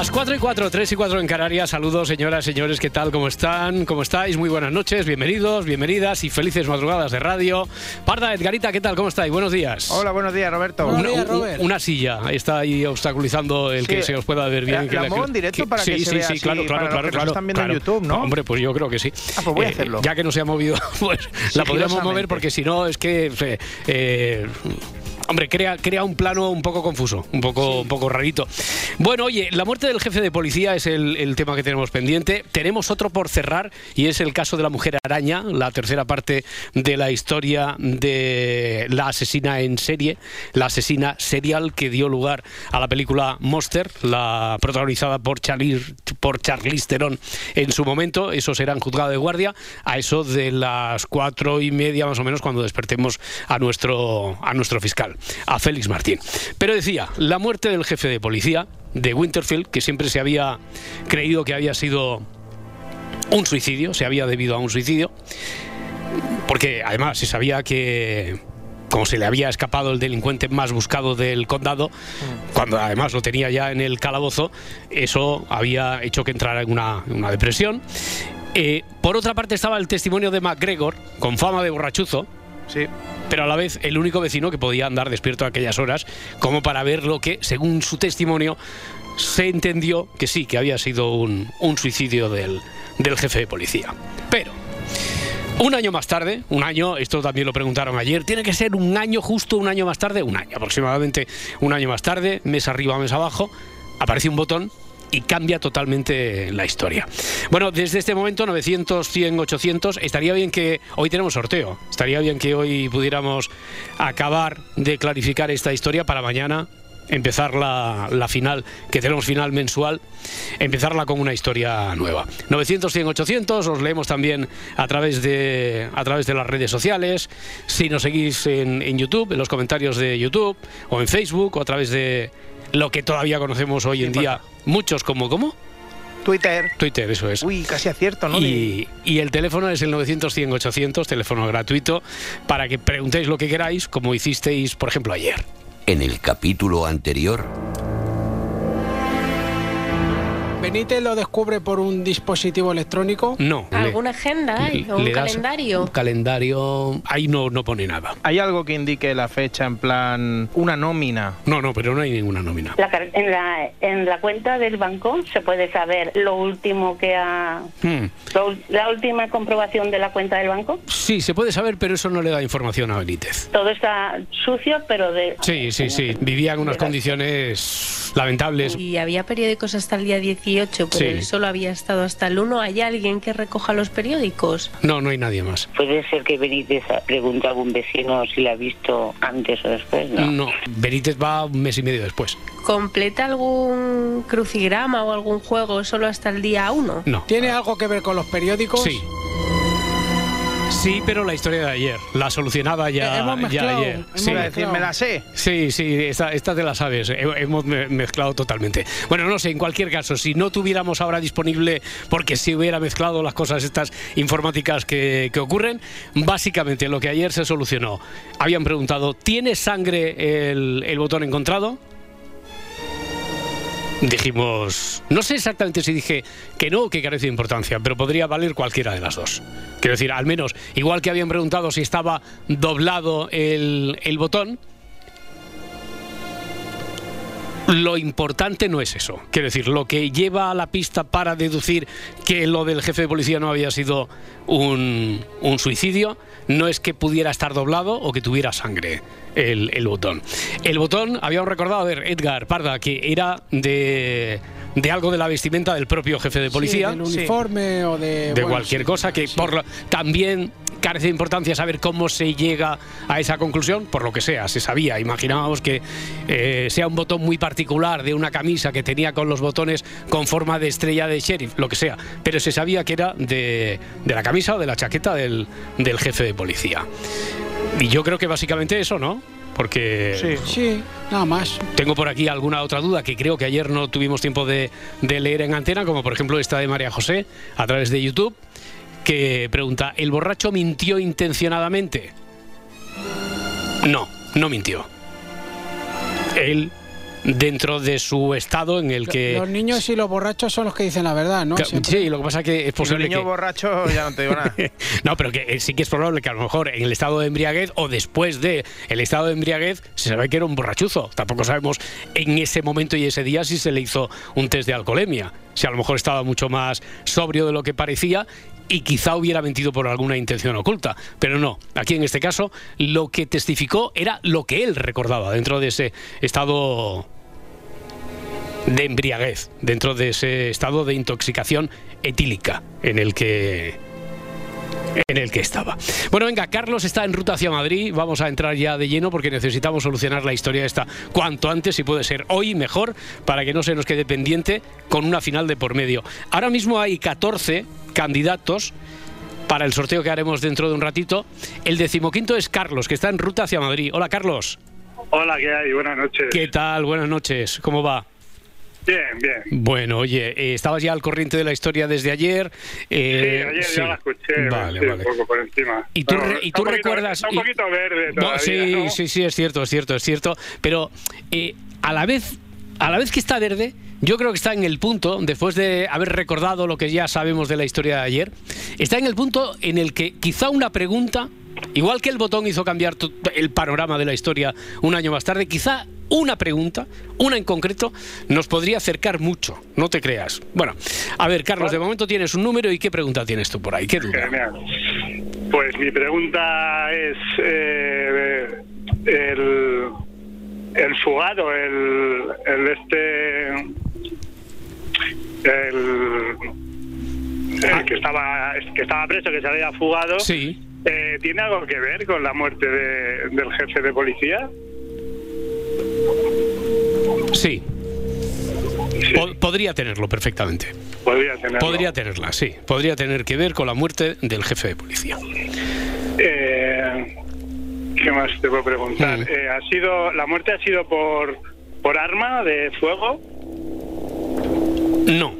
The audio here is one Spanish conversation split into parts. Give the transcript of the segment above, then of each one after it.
Las 4 y 4, 3 y 4 en Canarias. Saludos, señoras, señores, ¿qué tal? ¿Cómo están? ¿Cómo estáis? Muy buenas noches, bienvenidos, bienvenidas y felices madrugadas de radio. Parda, Edgarita, ¿qué tal? ¿Cómo estáis? Buenos días. Hola, buenos días, Roberto. Una, días, Robert. una silla está ahí obstaculizando el Sí. que se os pueda ver bien. ¿La- que la muevo en directo para sí, que se sí, vea sí, así claro, claro, claro. claro, están viendo en. YouTube, ¿no? Hombre, pues yo creo que sí. Ah, pues voy a hacerlo. Ya que no se ha movido, pues la podríamos mover porque si no es que... eh, eh, Hombre, crea, crea un plano un poco confuso, un poco, un poco rarito. Bueno, oye, la muerte del jefe de policía es el, el tema que tenemos pendiente. Tenemos otro por cerrar y es el caso de la mujer araña, la tercera parte de la historia de la asesina en serie, la asesina serial que dio lugar a la película Monster, la protagonizada por Charlize, por Charlize Theron en su momento. Eso será en juzgado de guardia a eso de las cuatro y media más o menos cuando despertemos a nuestro, a nuestro fiscal, a Félix Martín. Pero decía, la muerte del jefe de policía de Winterfield, que siempre se había creído que había sido un suicidio, se había debido a un suicidio, porque además se sabía que como se le había escapado el delincuente más buscado del condado, cuando además lo tenía ya en el calabozo, eso había hecho que entrara en una, en una depresión. Eh, por otra parte estaba el testimonio de MacGregor, con fama de borrachuzo, Sí. pero a la vez el único vecino que podía andar despierto a aquellas horas, como para ver lo que, según su testimonio, se entendió que sí, que había sido un, un suicidio del, del jefe de policía. Pero, un año más tarde, un año, esto también lo preguntaron ayer, tiene que ser un año justo, un año más tarde, un año aproximadamente, un año más tarde, mes arriba, mes abajo, aparece un botón y cambia totalmente la historia. Bueno, desde este momento, 900, 100, 800, estaría bien que hoy tenemos sorteo, estaría bien que hoy pudiéramos acabar de clarificar esta historia para mañana empezar la, la final, que tenemos final mensual, empezarla con una historia nueva. 900, 100, 800, os leemos también a través de, a través de las redes sociales, si nos seguís en, en YouTube, en los comentarios de YouTube, o en Facebook, o a través de lo que todavía conocemos hoy en día, muchos como, ¿cómo? Twitter. Twitter, eso es. Uy, casi acierto, ¿no? Y, y el teléfono es el 900 100 800, teléfono gratuito, para que preguntéis lo que queráis, como hicisteis, por ejemplo, ayer. En el capítulo anterior, Benítez lo descubre por un dispositivo electrónico. No. le- ¿Alguna agenda hay? ¿O un le calendario? Un calendario. Ahí no, no pone nada. ¿Hay algo que indique la fecha en plan una nómina? No, no, pero no hay ninguna nómina. La en, la, en la cuenta del banco se puede saber lo último que ha... Hmm. lo la última comprobación de la cuenta del banco. Sí, se puede saber, pero eso no le da información a Benítez. Todo está sucio, pero de... Sí, sí, sí. Vivía en unas condiciones lamentables. Y había periódicos hasta el día 18, pero Sí. él solo había estado hasta el 1. ¿Hay alguien que recoja los periódicos? No, no hay nadie más. Puede ser que Benítez pregunte a algún vecino si la ha visto antes o después, ¿no? No, Benítez va un mes y medio después. ¿Completa algún crucigrama o algún juego solo hasta el día 1? No. ¿Tiene algo que ver con los periódicos? Sí. Sí, pero la historia de ayer, la solucionada ya, Eh, hemos ya ayer. hemos Sí. Decir, me la sé. Sí, sí, esta, esta te la sabes. He- Hemos me- mezclado totalmente. Bueno, no sé, en cualquier caso, si no tuviéramos ahora disponible, porque si hubiera mezclado las cosas estas informáticas que, que ocurren, básicamente lo que ayer se solucionó. Habían preguntado, ¿tiene sangre el, el botón encontrado? Dijimos, no sé exactamente si dije que no o que carece de importancia, pero podría valer cualquiera de las dos. Quiero decir, al menos, igual que habían preguntado si estaba doblado el, el botón, lo importante no es eso. Quiero decir, lo que lleva a la pista para deducir que lo del jefe de policía no había sido un, un suicidio no es que pudiera estar doblado o que tuviera sangre el, el botón. El botón, habíamos recordado, a ver, Edgar Parda, que era de, de algo de la vestimenta del propio jefe de policía. Sí, del uniforme o de... de bueno, cualquier sí, cosa que por lo- también carece de importancia saber cómo se llega a esa conclusión, por lo que sea, se sabía, imaginábamos que eh, sea un botón muy particular de una camisa que tenía con los botones con forma de estrella de sheriff, lo que sea, pero se sabía que era de, de la camisa o de la chaqueta del, del jefe de policía. Y yo creo que básicamente eso, ¿no? Porque Sí. Sí, nada más. tengo por aquí alguna otra duda que creo que ayer no tuvimos tiempo de, de leer en antena, como por ejemplo esta de María José a través de YouTube, que pregunta, ¿el borracho mintió intencionadamente? No, no mintió. Él, dentro de su estado en el que... Los niños y los borrachos son los que dicen la verdad, ¿no? Siempre. Sí, lo que pasa es que es Los posible niños que... borrachos ya no te digo nada. No, pero que eh, sí que es probable que a lo mejor en el estado de embriaguez o después de el estado de embriaguez se sabe que era un borrachuzo. Tampoco sabemos en ese momento y ese día si se le hizo un test de alcoholemia. Si a lo mejor estaba mucho más sobrio de lo que parecía y quizá hubiera mentido por alguna intención oculta. Pero no, aquí en este caso lo que testificó era lo que él recordaba dentro de ese estado de embriaguez, dentro de ese estado de intoxicación etílica en el que en el que estaba. Bueno, venga, Carlos está en ruta hacia Madrid. Vamos a entrar ya de lleno porque necesitamos solucionar la historia esta cuanto antes, si puede ser hoy mejor, para que no se nos quede pendiente con una final de por medio. Ahora mismo hay 14 candidatos para el sorteo que haremos dentro de un ratito. El decimoquinto es Carlos, que está en ruta hacia Madrid. Hola, Carlos. Hola, ¿qué hay? Buenas noches. ¿Qué tal? Buenas noches. ¿Cómo va? Bien, bien. Bueno, oye, eh, estabas ya al corriente de la historia desde ayer. Sí, eh, ayer sí. ya la escuché, Vale, sí, vale. un poco por encima. Y tú, Pero y está tú un poquito- recuerdas... Está un poquito verde No, todavía, sí, ¿no? sí, sí, es cierto, es cierto, es cierto. Pero eh, a la vez, a la vez que está verde, yo creo que está en el punto, después de haber recordado lo que ya sabemos de la historia de ayer, está en el punto en el que quizá una pregunta, igual que el botón hizo cambiar el panorama de la historia un año más tarde, quizá una pregunta, una en concreto, nos podría acercar mucho, no te creas. Bueno, a ver, Carlos, de momento tienes un número y qué pregunta tienes tú por ahí, qué duda. Pues mi pregunta es eh, el, el fugado, el, el este, el, el que estaba que estaba preso, que se había fugado. Ah. Sí. eh, ¿Tiene algo que ver con la muerte de- del jefe de policía? Sí. Sí, Po- podría tenerlo perfectamente. podría tenerlo. Podría tenerla, sí. Podría tener que ver con la muerte del jefe de policía. Eh, ¿Qué más te puedo preguntar? Mm. Eh, ¿ha sido, ¿La muerte ha sido por, por arma de fuego? No.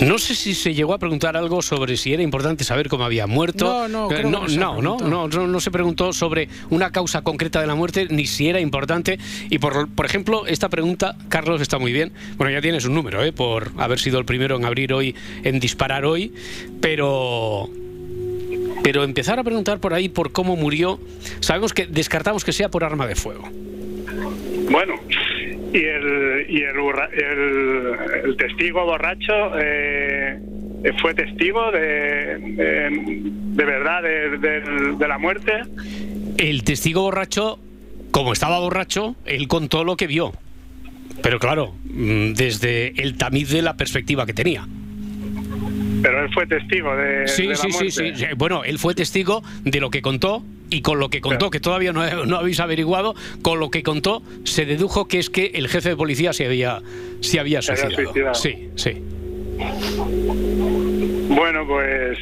No sé si se llegó a preguntar algo sobre si era importante saber cómo había muerto. No, no, Eh, no, no no, no, no, no se preguntó sobre una causa concreta de la muerte ni si era importante. Y por, por ejemplo, esta pregunta, Carlos, está muy bien. Bueno, ya tienes un número, ¿eh? por haber sido el primero en abrir hoy, en disparar hoy, pero pero empezar a preguntar por ahí por cómo murió, sabemos que descartamos que sea por arma de fuego. Bueno, y el, y el, el, el testigo borracho eh, fue testigo de, de, de verdad de, de- de la muerte. El testigo borracho, como estaba borracho, él contó lo que vio. Pero claro, mm, desde el tamiz de la perspectiva que tenía. Pero él fue testigo de, Sí, de la sí, sí, muerte. sí. Bueno, él fue testigo de lo que contó y con lo que contó, Claro. que todavía no, no habéis averiguado, con lo que contó se dedujo que es que el jefe de policía se había, se había Se había suicidado. suicidado. Sí, sí. Bueno, pues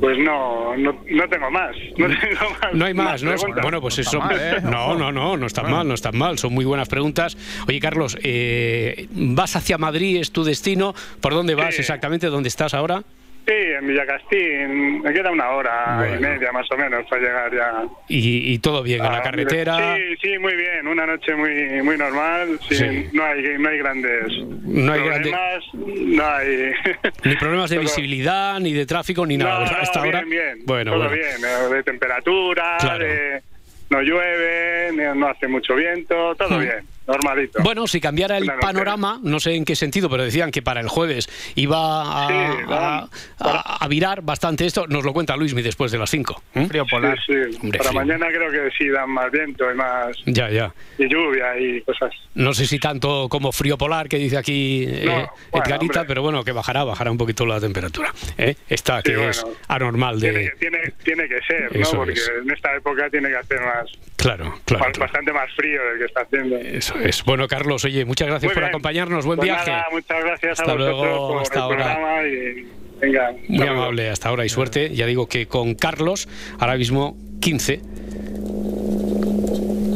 pues no, no, no tengo más. No, tengo más No hay más, ¿no? preguntas. Bueno, pues eso. mal, ¿eh? No, no, no, no están mal, no están mal. Son muy buenas preguntas. Oye, Carlos, eh, ¿vas hacia Madrid? ¿Es tu destino? ¿Por dónde vas Sí. exactamente? ¿Dónde estás ahora? Sí, en Villacastín. Me queda una hora Bueno. y media más o menos para llegar ya. Y, y todo bien, en la a- carretera. Sí, sí, muy bien. Una noche muy muy normal. Sí, Sí. No hay no hay grandes No hay grande- problemas. No hay. Ni problemas de visibilidad, ni de tráfico, ni nada. No, no, Hasta bien, ahora. bien. Bueno, Todo bueno. bien. eh, De temperatura, Claro. de no llueve, no hace mucho viento, todo Mm. bien. Normalito. Bueno, si cambiara el panorama, no sé en qué sentido, pero decían que para el jueves iba a, Sí, a- van- a- a virar bastante esto. Nos lo cuenta Luismi después de las 5. Frío polar. Sí, sí. Hombre, Para frío. mañana creo que sí dan más viento y más Ya, ya. y lluvia y cosas. No sé si tanto como frío polar que dice aquí eh, No, bueno, Edgarita, hombre. pero bueno, que bajará, bajará un poquito la temperatura. ¿eh? Está, Sí, que es anormal Tiene, de... que- tiene, tiene que ser, ¿no? Eso Porque es. en esta época tiene que hacer más, Claro, claro. bastante más frío del que está haciendo. Eso es. Bueno, Carlos, oye, muchas gracias Muy por bien. acompañarnos. Buen Pues viaje. nada, muchas gracias Hasta a luego, por hasta el ahora. programa y venga. Muy amable, hasta ahora y suerte. Ya digo que con Carlos, ahora mismo 15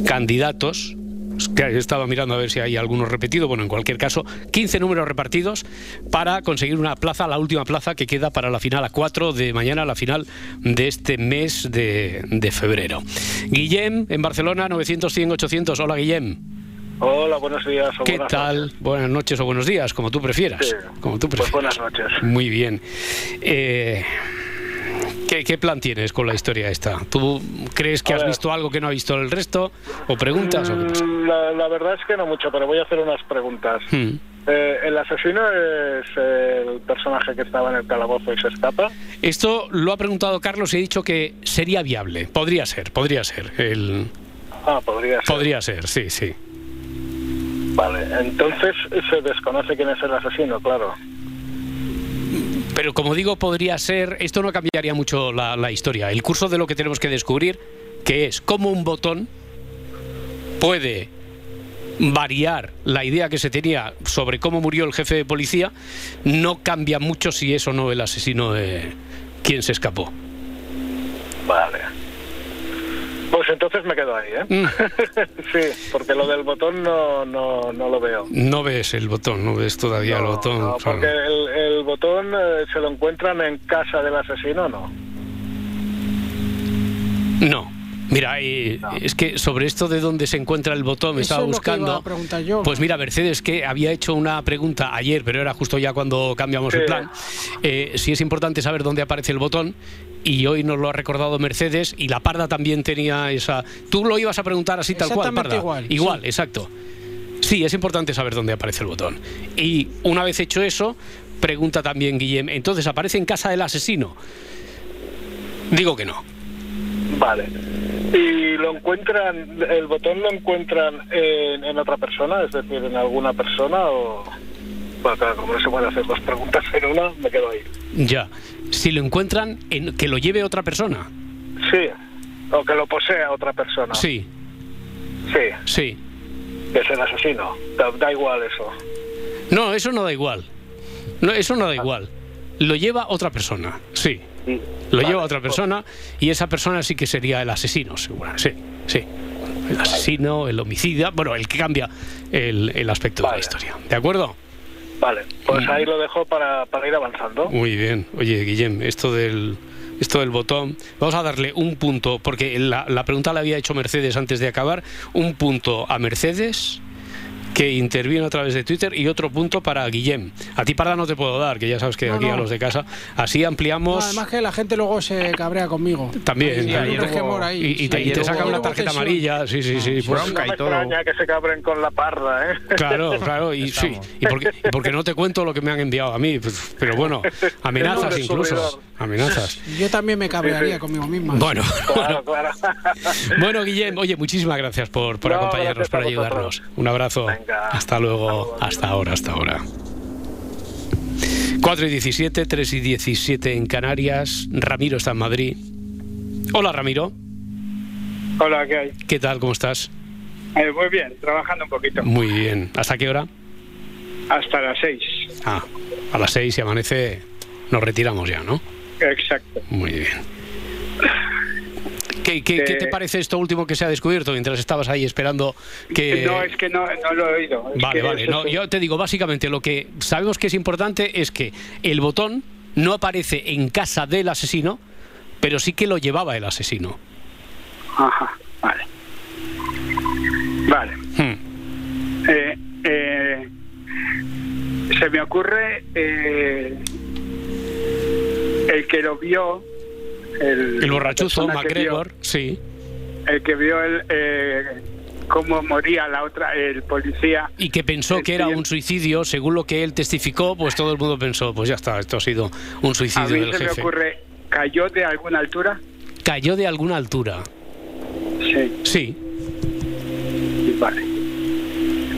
candidatos. Que He estado mirando a ver si hay alguno repetido. Bueno, en cualquier caso, 15 números repartidos para conseguir una plaza, la última plaza que queda para la final a 4 de mañana, la final de este mes de, de febrero. Guillem, en Barcelona, 900, 100, 800. Hola, Guillem. Hola, buenos días. o ¿Qué buenas tal? noches. Buenas noches o buenos días, como tú prefieras. Sí. Como tú Pues prefieras. buenas noches. Muy bien. Eh, ¿qué, qué plan tienes con la historia esta? ¿Tú crees que A has ver. visto algo que no ha visto el resto? ¿O preguntas? o qué pasa? Mm, La, la verdad es que no mucho, pero voy a hacer unas preguntas. Hmm. Eh, ¿El asesino es el personaje que estaba en el calabozo y se escapa? Esto lo ha preguntado Carlos y he dicho que sería viable. Podría ser, podría ser. El... Ah, podría ser. Podría ser, sí, sí. Vale, entonces se desconoce quién es el asesino, claro. Pero como digo, podría ser, esto no cambiaría mucho la, la historia. El curso de lo que tenemos que descubrir, que es cómo un botón puede variar la idea que se tenía sobre cómo murió el jefe de policía, no cambia mucho si es o no el asesino de quien se escapó. Vale. Pues entonces me quedo ahí, ¿eh? Mm. sí, porque lo del botón no, no, no lo veo. No ves el botón, no ves todavía el botón. no, claro. porque el, el botón eh, se lo encuentran en casa del asesino, ¿no? No. Mira, eh, es que sobre esto de dónde se encuentra el botón me Eso estaba es lo que iba buscando. a preguntar yo. Pues mira, Mercedes, que había hecho una pregunta ayer, pero era justo ya cuando cambiamos Sí. el plan. Eh, si es importante saber dónde aparece el botón, y hoy nos lo ha recordado Mercedes, y la Parda también tenía esa. Tú lo ibas a preguntar así tal cual, Parda. igual, Igual, sí. exacto. Sí, es importante saber dónde aparece el botón. Y una vez hecho eso, pregunta también Guillem, entonces aparece en casa del asesino. Digo que no. Vale. ¿Y lo encuentran, el botón lo encuentran en, en otra persona, es decir, en alguna persona o...? Bueno, claro, como no se puede hacer dos preguntas en una, me quedo ahí. Ya. Si lo encuentran, en, que lo lleve otra persona. Sí, o que lo posea otra persona. Sí, Sí, sí. es el asesino. Da, da igual eso. No, eso no da igual. No, eso no da igual. Lo lleva otra persona, sí. Lo Vale, lleva otra persona y esa persona sí que sería el asesino, seguro. Sí, sí. El asesino, el homicida, bueno, el que cambia el, el aspecto de la historia. ¿De acuerdo? Vale, pues ahí lo dejo para, para ir avanzando. Muy bien. Oye, Guillem, esto del, esto del botón, vamos a darle un punto, porque la, la pregunta la había hecho Mercedes antes de acabar, un punto a Mercedes que interviene a través de Twitter y otro punto para Guillem. A ti, Parda, no te puedo dar, que ya sabes que No, aquí a no. los de casa. Así ampliamos... No, además que la gente luego se cabrea conmigo. También, Hay también. ahí. Y, y te, y te saca una tarjeta amarilla, sí, sí, sí. pues- bronca y todo. extraña que se cabren con la parda, ¿eh? Claro, claro, y sí, y porque, y porque no te cuento lo que me han enviado a mí, pues, pero bueno, amenazas incluso, amenazas. Yo también me cabrearía conmigo misma. Bueno, Claro, claro. bueno, Guillem, oye, muchísimas gracias por, por No, acompañarnos, gracias a por ayudarnos. Un abrazo. Venga. Hasta luego, Hasta luego. hasta ahora, hasta ahora. 4 y 17, 3 y 17 en Canarias. Ramiro está en Madrid. Hola, Ramiro. Hola, ¿qué hay? ¿Qué tal? ¿Cómo estás? Eh, muy bien, trabajando un poquito. Muy bien. ¿Hasta qué hora? Hasta las seis. Ah, a las 6 y amanece. Nos retiramos ya, ¿no? Exacto. Muy bien. ¿Qué, qué- qué te Eh, parece esto último que se ha descubierto mientras estabas ahí esperando que... No, es que no, no lo he oído. Es Vale, vale. No, yo te digo, básicamente lo que sabemos que es importante es que el botón no aparece en casa del asesino, pero sí que lo llevaba el asesino. Ajá, vale. Vale. Hmm. Eh, eh, se me ocurre eh, el que lo vio. El, El borrachuzo, MacGregor, sí. el que vio el, eh, cómo moría la otra, el policía. Y que pensó que era un suicidio, según lo que él testificó, pues todo el mundo pensó, pues ya está, esto ha sido un A suicidio mí del se me jefe. ocurre, ¿cayó de alguna altura? Cayó de alguna altura. Sí, Sí. vale.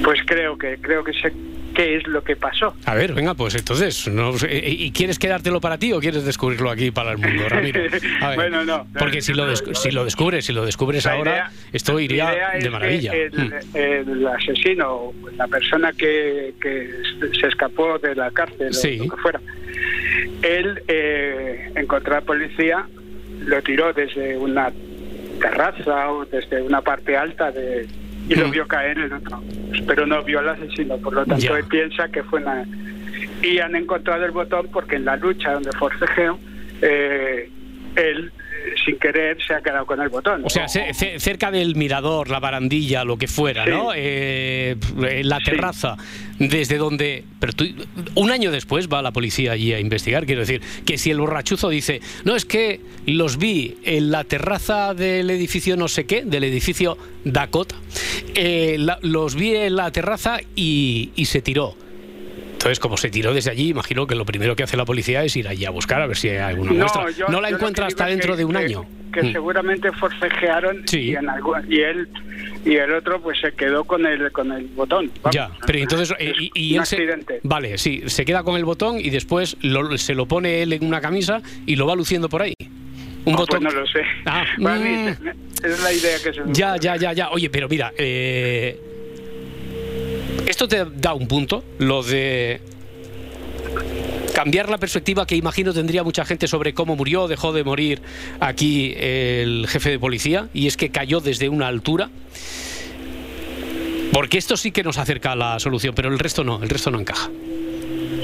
Pues creo que creo que sé qué es lo que pasó. A ver, venga, pues entonces, no ¿y quieres quedártelo para ti o quieres descubrirlo aquí para el mundo, Ramiro? A ver, Bueno, no. Porque si lo, des- si lo descubres, si lo descubres La ahora, idea- esto iría de maravilla. El, Mm. el asesino, la persona que, que se escapó de la cárcel Sí. o lo que fuera, él eh, encontró a la policía, lo tiró desde una terraza o desde una parte alta de y lo Mm. vio caer el otro, pero no vio al asesino, por lo tanto Ya. él piensa que fue una y han encontrado el botón porque en la lucha donde forcejeo eh, él sin querer se ha quedado con el botón. O sea, ce- ce- cerca del mirador, la barandilla, lo que fuera, Sí. ¿no? Eh, en la Sí. terraza, desde donde... Pero tú- un año después va la policía allí a investigar, quiero decir, que si el borrachuzo dice, no, es que los vi en la terraza del edificio no sé qué, del edificio Dakota, eh, la- los vi en la terraza y, y se tiró. Entonces, como se tiró desde allí, imagino que lo primero que hace la policía es ir allí a buscar a ver si hay alguna muestra. yo- no la encuentra hasta dentro que- de un que- año. Que Mm. seguramente forcejearon Sí. y, en algún- y él y el otro pues se quedó con el con el botón. Vamos, Ya, pero entonces eh, es y, y un él se, accidente. vale, sí, se queda con el botón y después lo- se lo pone él en una camisa y lo va luciendo por ahí. Un Oh, botón. Pues no lo sé. Ah, mm. es la idea que se me Ya, ya, ya, ya. Oye, pero mira, eh, esto te da un punto, lo de cambiar la perspectiva que imagino tendría mucha gente sobre cómo murió, dejó de morir aquí el jefe de policía, y es que cayó desde una altura. Porque esto sí que nos acerca a la solución, pero el resto no, el resto no encaja.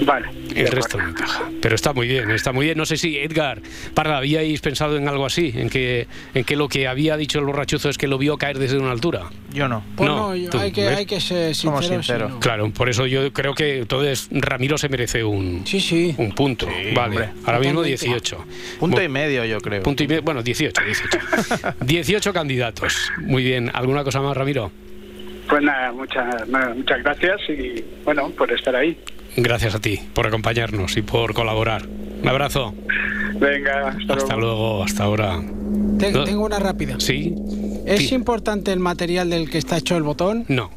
Vale. El resto no encaja. Pero está muy bien, está muy bien. No sé si, Edgar, Parra, ¿habíais pensado en algo así? ¿En que, en que lo que había dicho el borrachuzo es que lo vio caer desde una altura? Yo no. Pues No, no, yo- tú, hay, que, hay que ser sincero. sinceros. Claro, por eso yo creo que entonces Ramiro se merece un, Sí, sí. un punto. vale, hombre. ahora mismo Totalmente. 18. Punto y medio, yo creo. Punto y medio, bueno, 18, 18. 18 candidatos. Muy bien. ¿Alguna cosa más, Ramiro? Pues nada, muchas nada, muchas gracias y bueno, por estar ahí. Gracias a ti por acompañarnos y por colaborar. Un abrazo. Venga, hasta, Hasta luego, hasta ahora. Tengo una rápida. ¿Sí? ¿Es Sí. importante el material del que está hecho el botón? No,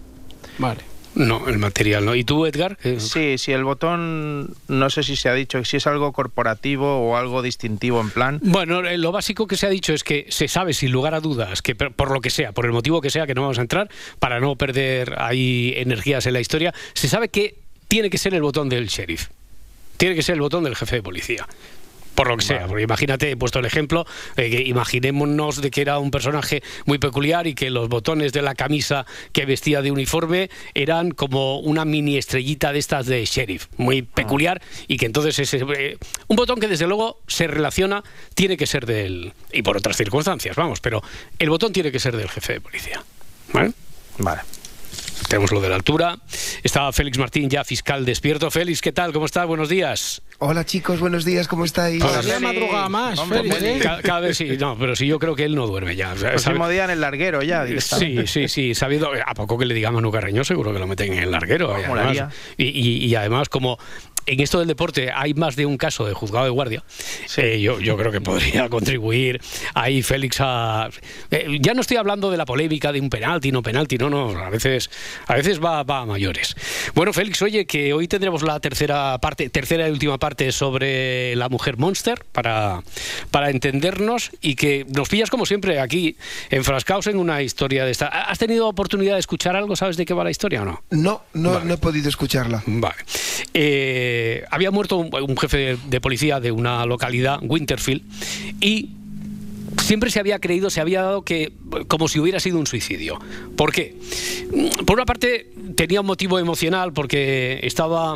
Vale. no, el material no. ¿Y tú, Edgar? Sí, si el botón, no sé si se ha dicho, si es algo corporativo o algo distintivo en plan. Bueno, eh, lo básico que se ha dicho es que se sabe sin lugar a dudas que por lo que sea, por el motivo que sea, que no vamos a entrar, para no perder ahí energías en la historia, se sabe que tiene que ser el botón del sheriff. Tiene que ser el botón del jefe de policía. Por lo que sea, porque imagínate, he puesto el ejemplo, eh, que imaginémonos de que era un personaje muy peculiar y que los botones de la camisa que vestía de uniforme eran como una mini estrellita de estas de sheriff, muy peculiar y que entonces ese eh, un botón que desde luego se relaciona tiene que ser del y por otras circunstancias, vamos, pero el botón tiene que ser del jefe de policía. ¿Vale? Vale. Tenemos lo de la altura. Estaba Félix Martín ya fiscal despierto. Félix, ¿qué tal? ¿Cómo estás? Buenos días. Hola chicos, buenos días, ¿cómo estáis? Hola. Cada madrugada más, Hombre, Félix, Félix. ¿eh? Ca- Cada, vez sí, no, pero sí, yo creo que él no duerme ya. O sea, sabe- Próximo día en el larguero ya. Sí, sí, sí, sabido, a poco que le diga Manu Carreño seguro que lo meten en el larguero. Y Molaría. además, y, y- y además, como en esto del deporte hay más de un caso de juzgado de guardia, eh, yo, yo creo que podría contribuir ahí Félix a... eh, ya no estoy hablando de la polémica de un penalti, no penalti, no, no, a veces, a veces va, va a mayores. Bueno, Félix, oye, que hoy tendremos la tercera parte, tercera y última parte sobre la mujer monster para, para entendernos y que nos pillas como siempre aquí enfrascados en una historia de esta. ¿Has tenido oportunidad de escuchar algo? ¿Sabes de qué va la historia o no? No, no, Vale. no he podido escucharla. Vale. Eh, había muerto un, jefe de, de policía de una localidad, Winterfield, y siempre se había creído, se había dado que como si hubiera sido un suicidio. ¿Por qué? Mm, Por una parte tenía un motivo emocional porque estaba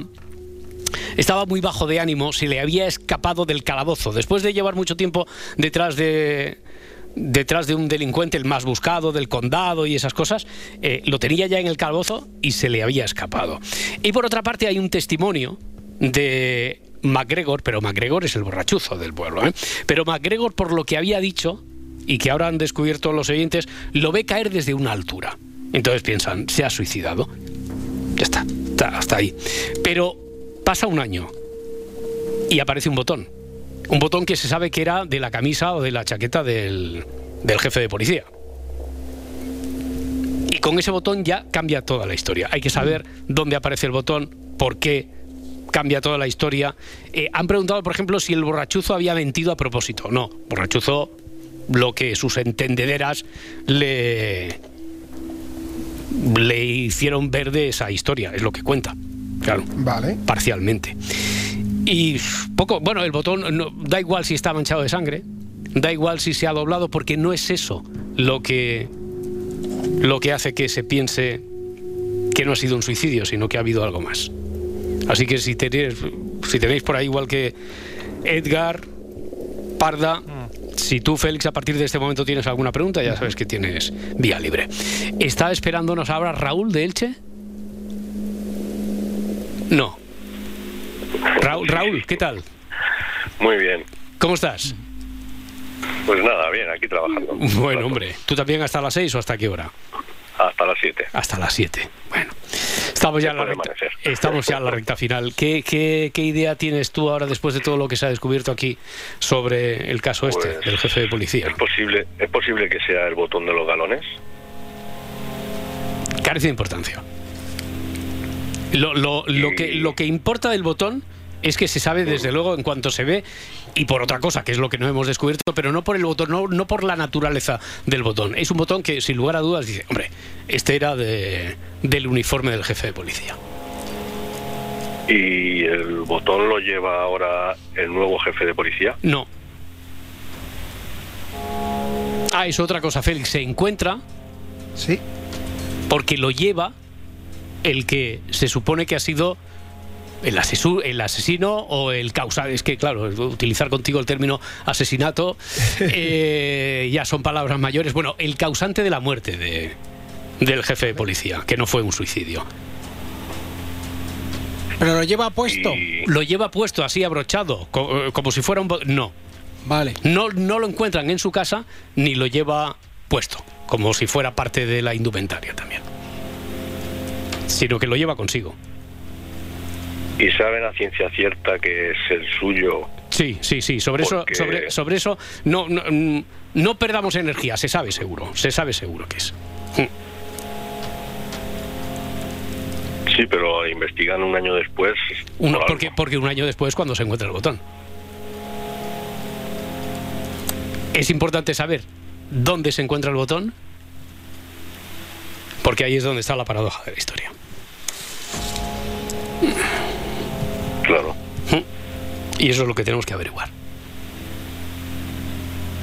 estaba muy bajo de ánimo, se le había escapado del calabozo. Después de llevar mucho tiempo detrás de detrás de un delincuente, el más buscado del condado y esas cosas, eh, lo tenía ya en el calabozo y se le había escapado. Y por otra parte hay un testimonio de MacGregor, pero MacGregor es el borrachuzo del pueblo, ¿eh? pero MacGregor por lo que había dicho y que ahora han descubierto los oyentes, lo ve caer desde una altura. Entonces piensan, se ha suicidado. Ya está, hasta ahí. Pero pasa un año y aparece un botón. Un botón que se sabe que era de la camisa o de la chaqueta del, del jefe de policía. Y con ese botón ya cambia toda la historia. Hay que saber dónde aparece el botón, por qué cambia toda la historia. Eh, han preguntado, por ejemplo, si el borrachuzo había mentido a propósito. No, borrachuzo lo que sus entendederas le le hicieron ver de esa historia, es lo que cuenta. Claro. Vale. Parcialmente. Y poco, bueno, el botón no- da igual si está manchado de sangre, da igual si se ha doblado porque no es eso lo que lo que hace que se piense que no ha sido un suicidio, sino que ha habido algo más. Así que si tenéis, si tenéis por ahí igual que Edgar, Parda, si tú, Félix, a partir de este momento tienes alguna pregunta, ya sabes que tienes vía libre. ¿Está esperándonos ahora Raúl de Elche? No. Raúl, Raúl, ¿qué tal? Muy bien. ¿Cómo estás? Pues nada, bien, aquí trabajando. Bueno, hombre, ¿tú también hasta las 6 o hasta qué hora? Hasta las 7. Hasta las 7. Bueno, estamos ya en la recta, estamos ya en la recta final. ¿Qué, qué, qué idea tienes tú ahora después de todo lo que se ha descubierto aquí sobre el caso este Pues, del jefe de policía? ¿Es posible, ¿Es posible que sea el botón de los galones? Carece de importancia. Lo, lo- lo que, lo que importa del botón es que se sabe desde luego en cuanto se ve y por otra cosa, que es lo que no hemos descubierto, pero no por el botón, no, no por la naturaleza del botón. Es un botón que sin lugar a dudas dice, hombre, este era de- del uniforme del jefe de policía. ¿Y el botón lo lleva ahora el nuevo jefe de policía? No. Ah, es otra cosa, Félix. Se encuentra. Sí. Porque lo lleva el que se supone que ha sido el, asesu- el asesino o el causante. Es que, claro, utilizar contigo el término asesinato eh, ya son palabras mayores. Bueno, el causante de la muerte de, del jefe de policía, que no fue un suicidio. Pero lo lleva puesto. Lo lleva puesto así abrochado, eh, como si fuera un... No. Vale. No, no lo encuentran en su casa ni lo lleva puesto, como si fuera parte de la indumentaria también. Sino que lo lleva consigo. ¿Y saben a ciencia cierta que es el suyo? Sí, sí, sí. Sobre eso, sobre, sobre eso no, no, mm, no perdamos energía, se sabe seguro, se sabe seguro que es. Sí, pero investigan un año después. Uno, por porque un año después cuando se encuentra el botón. Es importante saber dónde se encuentra el botón, porque ahí es donde está la paradoja de la historia. Claro. Y eso es lo que tenemos que averiguar.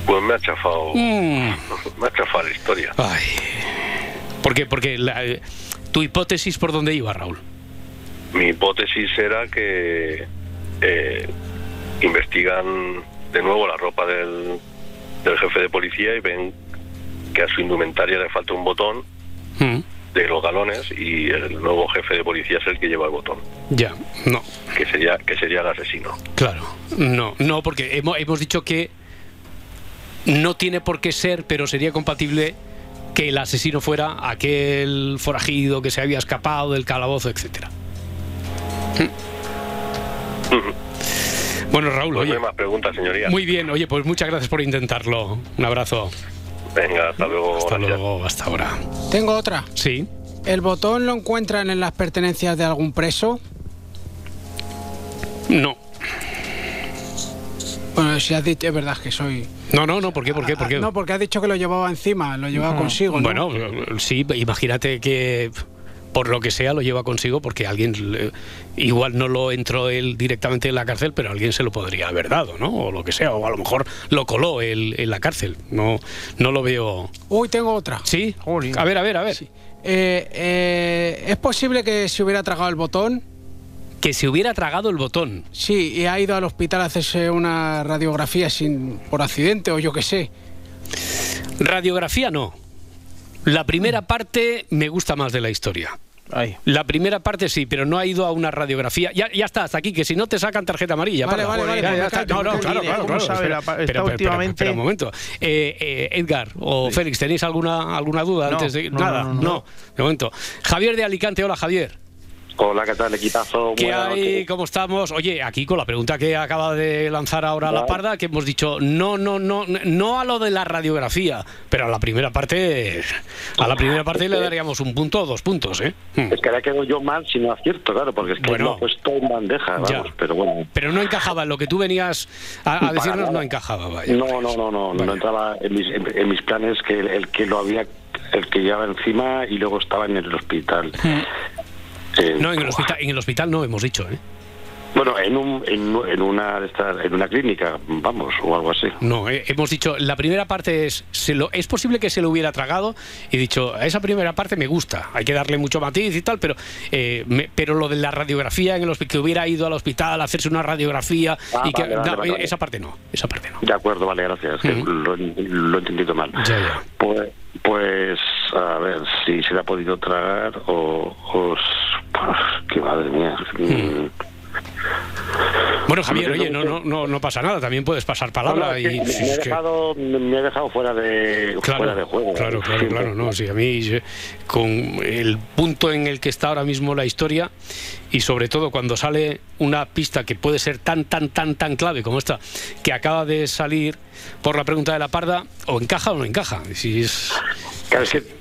Pues me ha chafado. Mm. Me ha chafado la historia. Ay. ¿Por qué? Porque la, eh, tu hipótesis por dónde iba, Raúl. Mi hipótesis era que eh, investigan de nuevo la ropa del, del jefe de policía y ven que a su indumentaria le falta un botón Mm, de los galones y el nuevo jefe de policía es el que lleva el botón, Ya, no, que sería que sería el asesino. claro. No, no, porque hemos, hemos dicho que no tiene por qué ser, pero sería compatible que el asesino fuera aquel forajido que se había escapado del calabozo, etcétera. Bueno, Raúl, Pues no oye, hay más preguntas, señoría. muy bien, oye, pues muchas gracias por intentarlo. Un abrazo. Venga, hasta luego. Hasta gracias. luego, hasta ahora. Tengo otra. Sí. ¿El botón lo encuentran en las pertenencias de algún preso? No. Bueno, si has dicho, es verdad que soy. No, no, no, ¿por qué? ¿Por qué? ¿Por qué? No, porque has dicho que lo llevaba encima, lo llevaba consigo. ¿no? Bueno, sí, imagínate que por lo que sea lo lleva consigo porque alguien igual no lo entró él directamente en la cárcel, pero alguien se lo podría haber dado, ¿no? O lo que sea, o a lo mejor lo coló él en la cárcel. No, no lo veo. Uy, tengo otra. Sí. A ver, a ver, a ver. Eh, eh, ¿Es posible que se hubiera tragado el botón? Que se hubiera tragado el botón. Sí, y ha ido al hospital a hacerse una radiografía sin por accidente o yo qué sé. Radiografía no. La primera parte me gusta más de la historia. La primera parte sí, pero no ha ido a una radiografía. Ya, ya está, hasta aquí, que si no te sacan tarjeta amarilla. Vale, vale, vale, Ya, pues ya está. No, no, claro, claro. ¿Cómo claro. Espera, últimamente- un momento. Eh, eh, Edgar o Félix, ¿tenéis alguna, alguna duda No, antes de...? no, Nada, no, no. De momento. Javier de Alicante, hola Javier. Hola, ¿qué tal, equipazo? ¿Qué Buenas hay? noches. ¿Cómo estamos? Oye, aquí con la pregunta que acaba de lanzar ahora la parda, que hemos dicho no, no, no, no a lo de la radiografía, pero a la primera parte, a la primera parte le daríamos un punto o dos puntos, ¿eh? Hmm. Es que ahora quedo yo mal si no acierto, claro, porque es que Bueno. lo he puesto en bandeja, vamos, Ya. pero bueno. Pero no encajaba en lo que tú venías a, a decirnos, nada. no encajaba, vaya. No, no, no, no, no entraba en mis, en, en mis planes que el, el que lo había, el que llevaba encima y luego estaba en el hospital. No, en el hospital, en el hospital no hemos dicho, ¿eh? Bueno, en, un, en, en una en una clínica, vamos, o algo así. No, eh, hemos dicho, la primera parte es, se lo, es posible que se lo hubiera tragado y dicho, a esa primera parte me gusta, hay que darle mucho matiz y tal, pero eh, me- pero lo de la radiografía, en el que hubiera ido al hospital a hacerse una radiografía Ah, y que... vale, vale. Esa parte no, esa parte no. De acuerdo, vale, gracias. lo, lo he entendido mal. Pues, pues, a ver si se le ha podido tragar o. o pues, qué madre mía. Mm. Bueno, Javier, oye, no, no, no, no pasa nada, también puedes pasar palabra y... me, he dejado, me he dejado fuera de, fuera de juego. Claro, claro, claro, no, sí, a mí con el punto en el que está ahora mismo la historia y sobre todo cuando sale una pista que puede ser tan, tan, tan, tan clave como esta, que acaba de salir por la pregunta de la parda, o encaja o no encaja. Si es... Claro, es que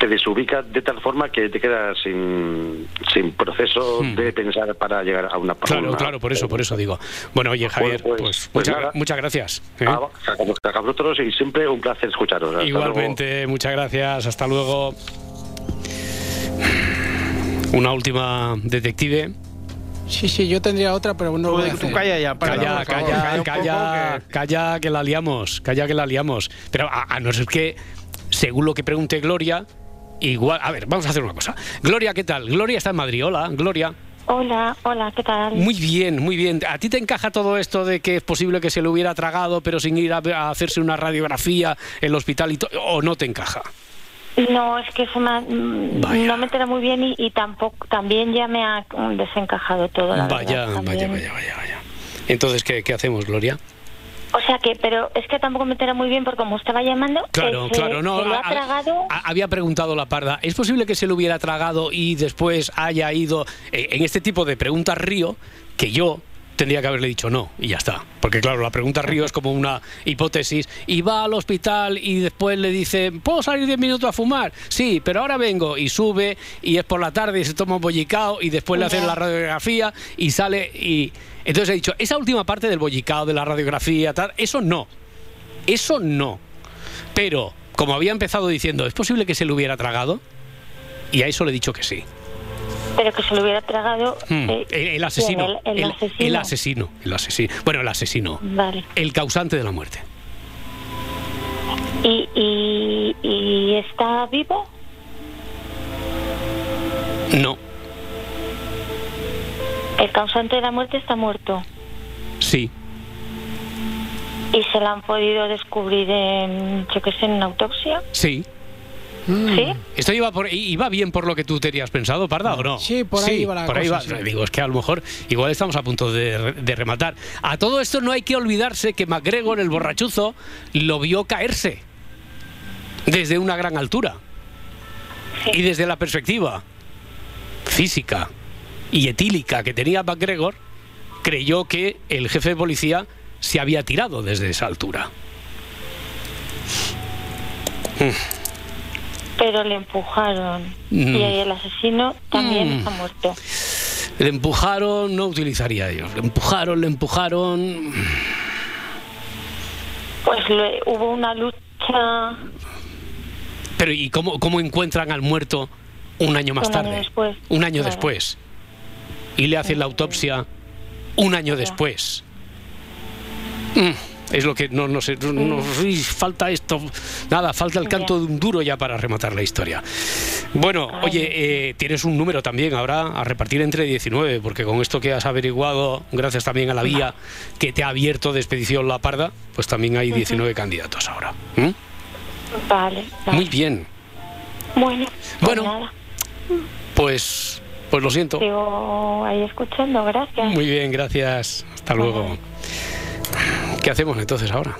te desubica de tal forma que te quedas sin, sin proceso de pensar para llegar a una Hmm. Claro, una- claro, por eso, por eso digo. Bueno, oye, Javier, Bueno, pues, pues muchas, gracias. ¿eh? Ah, a, a vosotros y siempre un placer escucharos. Hasta luego. Igualmente, muchas gracias, hasta luego. Una última detective. Sí, sí, yo tendría otra, pero no lo voy a hacer. Calla, calla, calla, calla, calla, que la liamos, calla que la liamos. Pero a, a no ser que, según lo que pregunte Gloria, igual... A ver, vamos a hacer una cosa. Gloria, ¿qué tal? Gloria está en Madrid. Hola, Gloria. Hola, hola, ¿qué tal? Muy bien, muy bien. ¿A ti te encaja todo esto de que es posible que se lo hubiera tragado, pero sin ir a, a hacerse una radiografía en el hospital y o no te encaja? No, es que ha- mm, no me entera muy bien y, y tampoco también ya me ha mm, desencajado todo. La Vaya, verdad, vaya, vaya, vaya, vaya. Entonces, ¿qué, qué hacemos, Gloria? O sea que, pero es que tampoco me entera muy bien porque como estaba llamando, Claro, que se- claro, no. se lo ha tragado. había preguntado la parda, ¿es posible que se lo hubiera tragado y después haya ido eh, en este tipo de preguntas río que yo tendría que haberle dicho no y ya está? Porque claro, la pregunta río es como una hipótesis y va al hospital y después le dice, ¿puedo salir 10 minutos a fumar? Sí, pero ahora vengo y sube y es por la tarde y se toma un bollicao y después le hacen la radiografía y sale y... Entonces he dicho, esa última parte del bollicao, de la radiografía, tal, eso no. Eso no. Pero, como había empezado diciendo, ¿es posible que se lo hubiera tragado? Y a eso le he dicho que sí. Pero que se lo hubiera tragado. Hmm, eh, el, el asesino. El, el asesino. el asesino. El asesino. Bueno, el asesino. Vale. El causante de la muerte. ¿Y, y, y está vivo? No. El causante de la muerte está muerto. Sí. ¿Y se la han podido descubrir en, yo qué sé, en una autopsia? Sí. ¿Sí? ¿Esto iba, por, iba bien por lo que tú tenías pensado, Parda, o no? Sí, por ahí iba la por ahí va. sí. Digo, es que a lo mejor igual estamos a punto de, de rematar. A todo esto no hay que olvidarse que MacGregor, el borrachuzo, lo vio caerse desde una gran altura. Y desde la perspectiva física y etílica que tenía MacGregor, creyó que el jefe de policía se había tirado desde esa altura. Pero le empujaron. Mm. Y el asesino también Mm. está muerto. Le empujaron, no utilizaría ellos. Le empujaron, le empujaron. Pues le- hubo una lucha Pero ¿y cómo, cómo encuentran al muerto un año más un año tarde? después. Un año Claro. después. Y le hacen la autopsia un año después. Mm, es lo que no, no sé. no- no- uy, falta esto. Nada, falta el canto de un duro ya para rematar la historia. Bueno, oye, eh, tienes un número también ahora a repartir entre 19, porque con esto que has averiguado, gracias también a la vía que te ha abierto de Expedición La Parda, pues también hay 19 candidatos ahora. ¿Mm? Vale, vale. Muy bien. Bueno, pues Bueno. Pues, pues lo siento. Sigo ahí escuchando, gracias. Muy bien, gracias. Hasta luego. ¿Qué hacemos entonces ahora?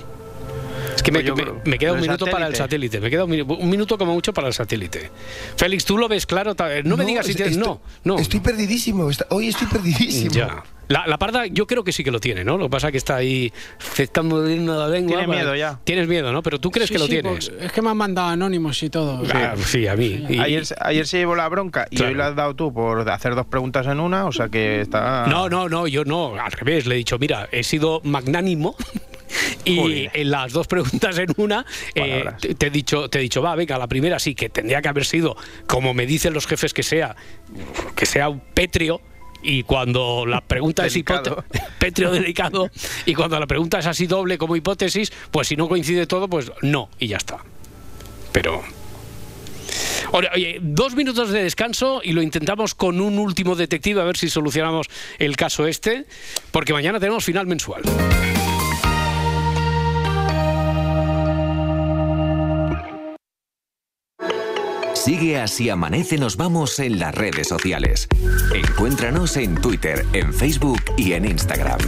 Es que me, Pues me- me queda ¿lo un minuto para el satélite? Me queda un, un minuto como mucho para el satélite. Félix, ¿tú lo ves claro? Ta- No, me digas si es- tienes... estoy- No, no. Estoy perdidísimo. hoy estoy perdidísimo. Ya. La, la parda yo creo que sí que lo tiene, ¿no? Lo que pasa es que está ahí aceptando la lengua. Tiene para- miedo ya. Tienes miedo, ¿no? Pero tú crees Sí, que lo sí, tienes. porque Es que me han mandado anónimos y todo. Ah, sí, a mí. Y- Ayer, se- ayer se llevó la bronca y Claro. hoy le has dado tú por hacer dos preguntas en una, o sea que está... No, no, no, yo no, al revés, le he dicho, mira, he sido magnánimo y Joder. en las dos preguntas en una eh, te he dicho, te he dicho, va, venga, la primera sí, que tendría que haber sido, como me dicen los jefes que sea, que sea un pétreo. Y cuando la pregunta es Delicado. pétreo delicado, y cuando la pregunta es así doble como hipótesis, pues si no coincide todo, pues no, y ya está. Pero oye, dos minutos de descanso y lo intentamos con un último detective a ver si solucionamos el caso este, porque mañana tenemos final mensual. Sigue así amanece nos vamos en las redes sociales. Encuéntranos en Twitter, en Facebook y en Instagram.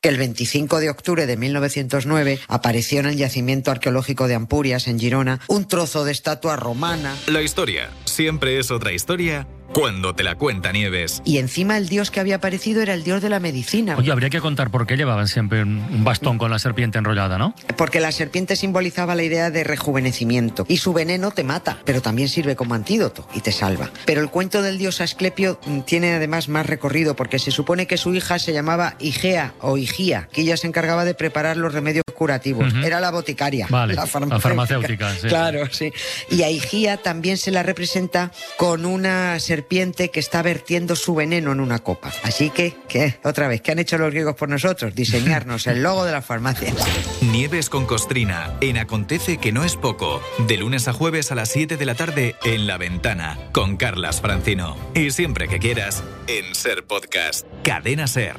El 25 de octubre de 1909 apareció en el yacimiento arqueológico de Ampurias, en Girona, un trozo de estatua romana La historia siempre es otra historia cuando te la cuenta Nieves. y encima el dios que había aparecido era el dios de la medicina. Oye, habría que contar por qué llevaban siempre un bastón con la serpiente enrollada, ¿no? Porque la serpiente simbolizaba la idea de rejuvenecimiento y su veneno te mata, pero también sirve como antídoto y te salva. Pero el cuento del dios Asclepio mm, tiene además más recorrido porque se supone que su hija se llamaba Igea o Igía, que ella se encargaba de preparar los remedios curativos. Ujú. Era la boticaria, Vale, la la farmacéutica. farmacéutica, sí. Claro, sí. Y a Igía también se la representa con una serpiente que está vertiendo su veneno en una copa. Así que, ¿qué? Otra vez, ¿qué han hecho los griegos por nosotros? Diseñarnos el logo de las farmacias. Nieves con Costrina en Acontece que no es poco. De lunes a jueves a las 7 de la tarde en La Ventana con Carlas Francino. Y siempre que quieras en Ser Podcast. Cadena Ser.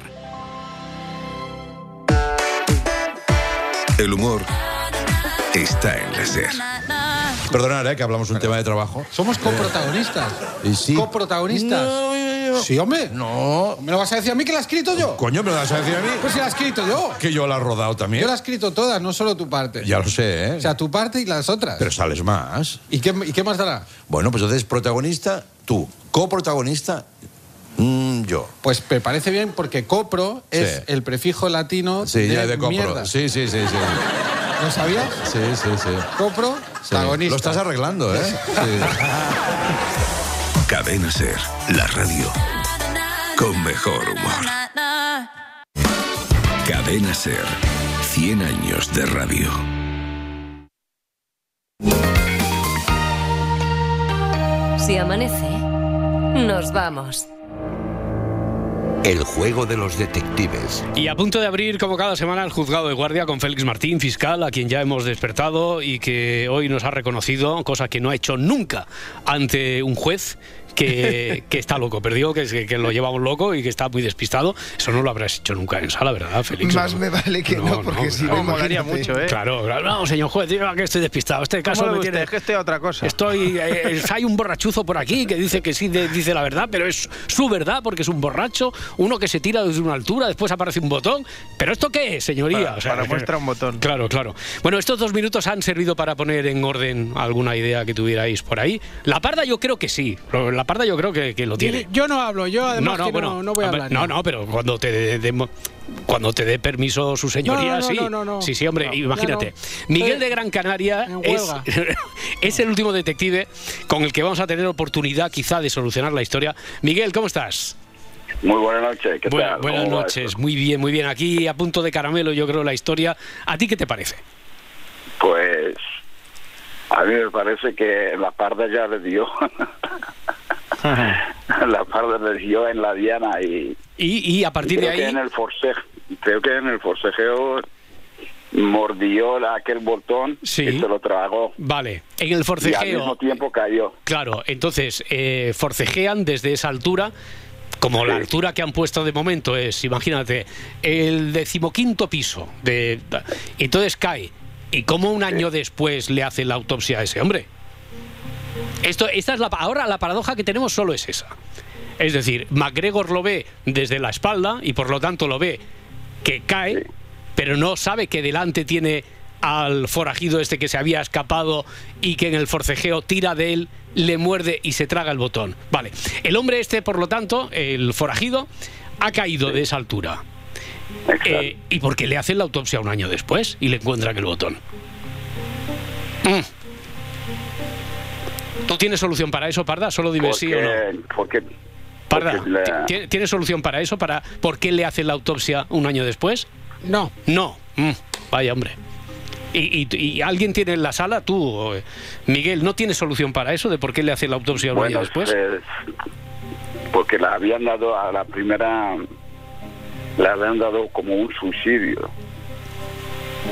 El humor está en la SER. Perdonad, ¿eh? que hablamos un tema de trabajo. Somos coprotagonistas. Y sí. Coprotagonistas. Sí, hombre. No. ¿Me lo vas a decir a mí que la he escrito yo? Coño, ¿me lo vas a decir a mí? Pues si la he escrito yo. Que yo la he rodado también. Yo la he escrito todas, no solo tu parte. Ya lo sé, ¿eh? O sea, tu parte y las otras. Pero sales más. ¿Y qué, y qué más dará? Bueno, pues entonces protagonista, tú. Coprotagonista, mm, yo. Pues me parece bien porque copro es Sí. el prefijo latino Sí, de, ya de copro. mierda. Sí, sí, sí, sí. ¿Lo sabías? Sí, sí, sí. Copro, Sí. Lo estás arreglando, ¿eh? Cadena SER, la radio con mejor humor. Cadena SER, 100 años de radio. Si amanece, nos vamos. El juego de los detectives. Y a punto de abrir, como cada semana, el juzgado de guardia con Félix Martín, fiscal, a quien ya hemos despertado y que hoy nos ha reconocido, cosa que no ha hecho nunca ante un juez. Que, que está loco, perdió, que, que lo llevamos loco y que está muy despistado. Eso no lo habrás hecho nunca en sala, ¿verdad, Félix? Más me vale que no, porque si no, molaría mucho, ¿eh? Claro, claro, no, señor juez, diga que estoy despistado. Este caso ¿Cómo me tiene... Es que estoy a otra cosa. Estoy, eh, hay un borrachuzo por aquí que dice que sí de- dice la verdad, pero es su verdad porque es un borracho, uno que se tira desde una altura, después aparece un botón. ¿Pero esto qué es, señoría? Para- para muestra un botón. Claro, claro. Bueno, estos dos minutos han servido para poner en orden alguna idea que tuvierais por ahí. La parda yo creo que sí. La parda yo creo que, que lo tiene. Yo no hablo, yo además que no, no voy a hablar. No, no, pero cuando te dé dé- cuando te dé permiso su señoría, No, no, sí. no, no, no. Sí, sí, hombre, No, imagínate. no. Miguel Estoy de Gran Canaria es, es el último detective con el que vamos a tener oportunidad quizá de solucionar la historia. Miguel, ¿cómo estás? Muy buenas noches, ¿qué tal? buenas ¿Cómo va noches, muy bien, muy bien. Aquí a punto de caramelo, yo creo, la historia. ¿A ti qué te parece? Pues a mí me parece que la parda ya le dio. la le dio en la diana y, Y, y a partir de creo que ahí. en el forcejeo, creo que en el forcejeo mordió aquel botón Sí. y se lo tragó. Vale, en el Y al forcejeo. mismo tiempo cayó. Claro, entonces eh, forcejean desde esa altura. Como la altura que han puesto de momento es, imagínate, el decimoquinto piso. De, entonces cae. ¿Y cómo un año después le hace la autopsia a ese hombre? Esto, esta es la, ahora la paradoja que tenemos solo es esa. Es decir, McGregor lo ve desde la espalda y por lo tanto lo ve que cae, pero no sabe que delante tiene al forajido este que se había escapado y que en el forcejeo tira de él, le muerde y se traga el botón. Vale, el hombre este, por lo tanto, el forajido, ha caído de esa altura. Eh, ¿Y por qué le hacen la autopsia un año después y le encuentran el botón? Mm. ¿Tú tienes solución para eso, Parda? Solo dime sí o no. Porque, Parda, ¿ti- ¿tienes solución para eso? Para ¿Por qué le hacen la autopsia un año después? No. No. Mm, vaya, hombre. ¿Y, y- y alguien tiene en la sala, tú, eh, Miguel, no tienes solución para eso de por qué le hacen la autopsia un año después? pues, porque la habían dado a la primera, le habían dado como un suicidio.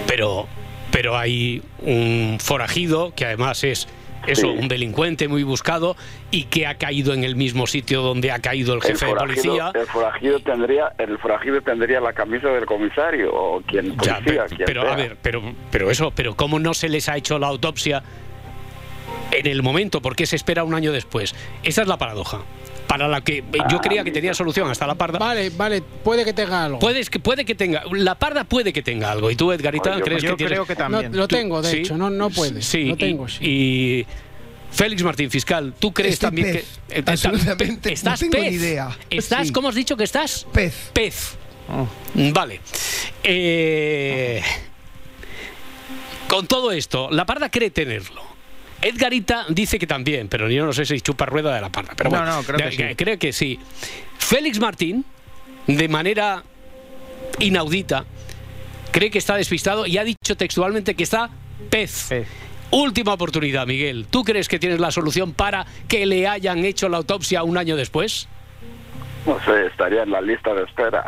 Pero, pero hay un forajido que además es eso, Sí. un delincuente muy buscado y que ha caído en el mismo sitio donde ha caído el jefe de forajido, policía. el forajido tendría, el forajido tendría la camisa del comisario o quien Ya, pero sea. a ver, pero, pero eso, pero ¿cómo no se les ha hecho la autopsia en el momento? ¿Por qué se espera un año después? Esa es la paradoja. Para la que yo Ah, creía que tenía solución hasta la parda. Vale, vale, puede que tenga algo. Puedes que puede que tenga la parda puede que tenga algo y tú Edgarita Oye, crees yo que tienes- creo que también. No, lo tengo, de hecho, no- no puede. sí Lo y- tengo, sí. y, Félix Martín fiscal tú crees también pez. que eh, Absolutamente, estás no tengo pez ni idea. estás Sí. cómo has dicho que estás Pez. pez vale Eh, con todo esto la parda cree tenerlo Edgarita dice que también, pero yo no sé si chupa rueda de la parda. Pero No, bueno, no, creo que sí. creo que sí. Félix Martín, de manera inaudita, cree que está despistado y ha dicho textualmente que está pez. Última oportunidad, Miguel. ¿Tú crees que tienes la solución para que le hayan hecho la autopsia un año después? No sé, estaría en la lista de espera.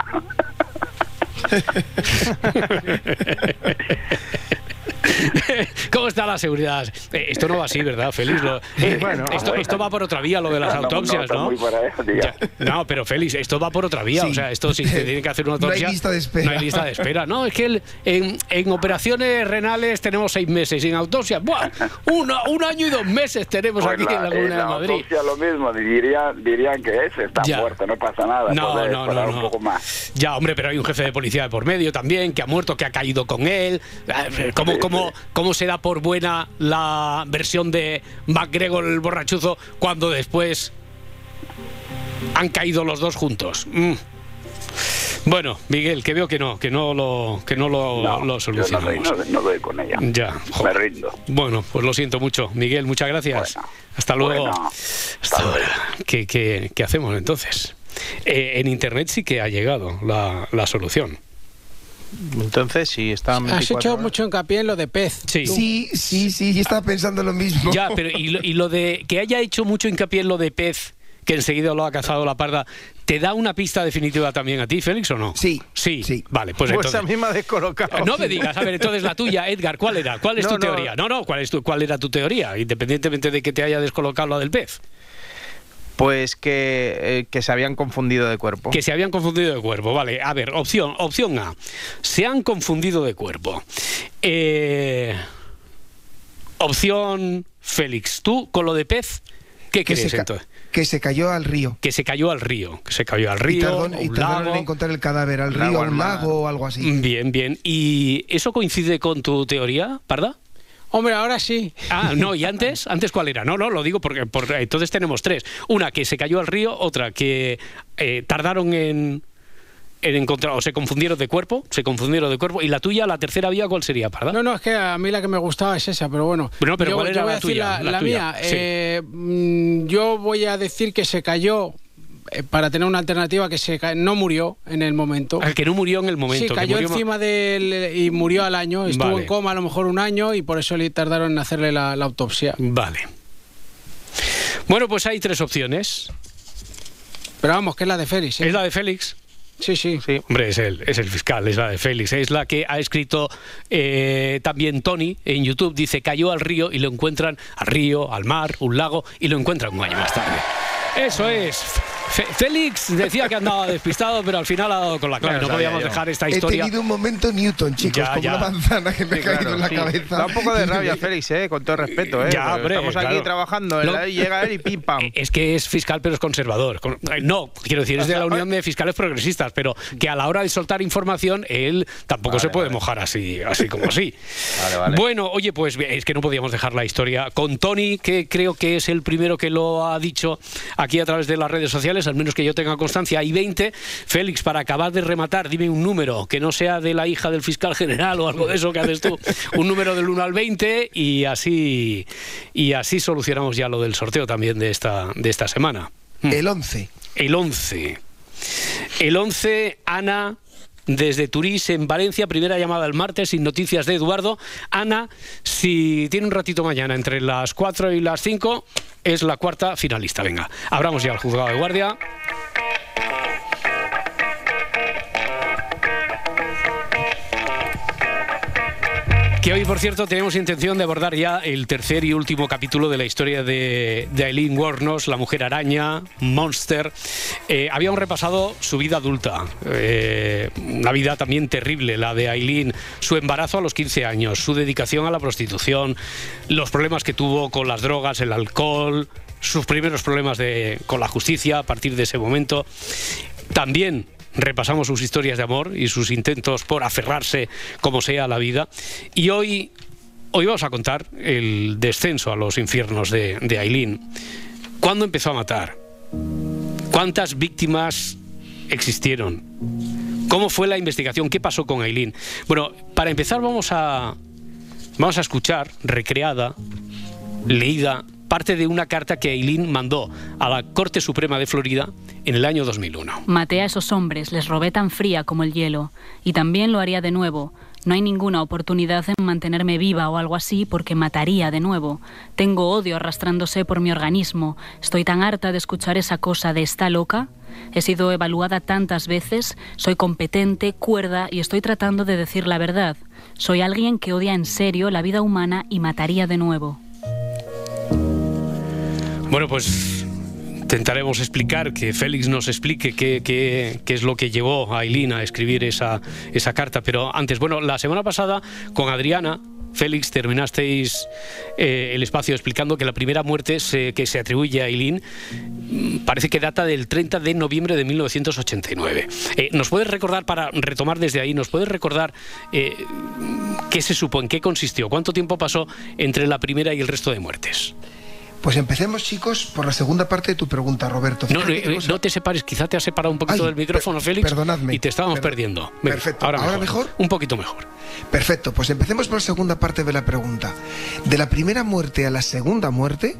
¿Cómo está la seguridad? Eh, esto no va así, ¿verdad, Félix? Lo- eh, Bueno, esto, bueno. esto va por otra vía, lo de las No, no, autopsias, ¿no? Ya, no, pero Félix, esto va por otra vía. Sí. O sea, esto si te tiene que hacer una No hay autopsia. lista de espera. No hay lista de espera. No, es que el- en, en operaciones renales tenemos seis meses en autopsias, ¡buah! Uno- un año y dos meses tenemos Pues aquí en la Comunidad de Madrid. autopsia lo mismo, dirían, dirían que ese está Ya. muerto, no pasa nada. No, no, esperar no, un no. poco más. Ya, hombre, pero hay un jefe de policía de por medio también que ha muerto, que ha caído con él. Eh, ¿Cómo, cómo, cómo se da por buena la versión de MacGregor el borrachuzo cuando después han caído los dos juntos? Mm. Bueno, Miguel, que veo que no, que no lo, que no lo, No, lo yo no, doy- no, no doy con ella. Ya, jo. Me rindo. Bueno, pues lo siento mucho. Miguel, muchas gracias. Hasta luego. bueno, Hasta ahora. ¿Qué, qué- qué hacemos entonces? Eh, en Internet sí que ha llegado la, la solución. Entonces, si estaban Has 24 hecho horas. mucho hincapié en lo de pez. Sí. Sí, sí, sí, yo estaba pensando lo mismo. Ya, pero y lo, y lo de que haya hecho mucho hincapié en lo de pez, que enseguida lo ha cazado la parda, ¿te da una pista definitiva también a ti, Félix, o no? Sí. Sí. Vale, pues, Pues, entonces. a mí me ha descolocado. No me digas, a ver, entonces la tuya, Edgar, ¿cuál era? ¿Cuál es No, tu no. teoría? No, no, ¿cuál, es tu, ¿cuál era tu teoría? Independientemente de que te haya descolocado la del pez. Pues que, eh, que se habían confundido de cuerpo. Que se habían confundido de cuerpo, vale. A ver, opción, opción A. Se han confundido de cuerpo. Eh, opción Félix, tú con lo de pez, ¿qué Que crees se, entonces? que se cayó al río. Que se cayó al río, que se cayó al Y, río, a y un tardaron lago. en encontrar el cadáver al río, a al un lago o algo así. Bien, bien. ¿Y eso coincide con tu teoría, Parda? Hombre, ahora sí. Ah, no, ¿y antes? ¿Antes cuál era? No, no, lo digo porque, porque entonces tenemos tres. Una que se cayó al río, otra que eh, tardaron en, en encontrar, o se confundieron de cuerpo, se confundieron de cuerpo, y la tuya, la tercera vía, ¿cuál sería, Parda? No, no, es que a mí la que me gustaba es esa, pero bueno. Bueno, pero yo, ¿cuál yo era voy la a decir tuya? La, La la tuya, mía. sí. eh, mm, yo voy a decir que se cayó eh, para tener una alternativa que se no murió en el momento. Al que no murió en el momento. sí, que cayó murió encima del y murió al año. Estuvo Vale. en coma a lo mejor un año y por eso le tardaron en hacerle la, la autopsia. Vale. Bueno, pues hay tres opciones. Pero vamos, que es la de Félix. ¿eh? ¿Es la de Félix? Sí, sí. Hombre, es el, es el fiscal, es la de Félix. Es la que ha escrito eh, también Tony en YouTube. Dice, cayó al río y lo encuentran al río, al mar, un lago, y lo encuentran un año más tarde. Eso es. Fe- Félix decía que andaba despistado, pero al final ha dado con la clave. No podíamos yo. dejar esta He historia. tenido un momento Newton, chicos, Ya, como ya. una manzana que me Sí, ha caído claro, en la sí. cabeza. Da un poco de rabia, Félix, ¿eh? con todo respeto. ¿eh? Ya, Porque hombre, Estamos aquí claro. trabajando. Lo- y llega él y pim pam. Es que es fiscal, pero es conservador. Con- No, quiero decir, es de la Unión de Fiscales Progresistas, pero que a la hora de soltar información, él tampoco Vale, se puede vale. mojar así, así como así. Vale, vale. Bueno, oye, pues es que no podíamos dejar la historia con Tony, que creo que es el primero que lo ha dicho aquí a través de las redes sociales, al menos que yo tenga constancia. Hay 20. Félix, para acabar de rematar, dime un número que no sea de la hija del fiscal general o algo de eso que haces tú. Un número del 1 al 20 y así, y así solucionamos ya lo del sorteo también de esta, de esta semana. El 11. El 11. El 11, Ana, desde Turís, en Valencia, primera llamada el martes, sin noticias de Eduardo. Ana, si tiene un ratito mañana entre las 4 y las 5, es la cuarta finalista. Venga, abramos ya el juzgado de guardia. Que hoy, por cierto, tenemos intención de abordar ya el tercer y último capítulo de la historia de, de Eileen Wuornos, la mujer araña, Monster. Eh, habíamos repasado su vida adulta, eh, una vida también terrible, la de Eileen, su embarazo a los 15 años, su dedicación a la prostitución, los problemas que tuvo con las drogas, el alcohol, sus primeros problemas de- con la justicia a partir de ese momento. También repasamos sus historias de amor y sus intentos por aferrarse como sea a la vida. Y hoy, hoy vamos a contar el descenso a los infiernos de, de Aileen. ¿Cuándo empezó a matar? ¿Cuántas víctimas existieron? ¿Cómo fue la investigación? ¿Qué pasó con Aileen? Bueno, para empezar vamos a, vamos a escuchar, recreada, leída, parte de una carta que Aileen mandó a la Corte Suprema de Florida en el año 2001. Maté a esos hombres, les robé tan fría como el hielo. Y también lo haría de nuevo. No hay ninguna oportunidad en mantenerme viva o algo así porque mataría de nuevo. Tengo odio arrastrándose por mi organismo. Estoy tan harta de escuchar esa cosa de está loca. He sido evaluada tantas veces, soy competente, cuerda y estoy tratando de decir la verdad. Soy alguien que odia en serio la vida humana y mataría de nuevo. Bueno, pues intentaremos explicar, que Félix nos explique qué, es lo que llevó a Aileen a escribir esa, esa carta. Pero antes, bueno, la semana pasada con Adriana. Félix, terminasteis eh, el espacio explicando que la primera muerte se- que se atribuye a Aileen mm, parece que data del 30 de noviembre de 1989. Eh, ¿Nos puedes recordar, para retomar desde ahí, nos puedes recordar eh, qué se supo, en qué consistió, cuánto tiempo pasó entre la primera y el resto de muertes? Pues empecemos, chicos, por la segunda parte de tu pregunta, Roberto. No, Fíjate eh, cosa- no te separes, quizá te has separado un poquito Ay, del micrófono, per- Félix. perdonadme. Y te estábamos Per- perdiendo. Venga, Perfecto. ¿Ahora mejor? Un poquito mejor. Perfecto, pues empecemos por la segunda parte de la pregunta. De la primera muerte a la segunda muerte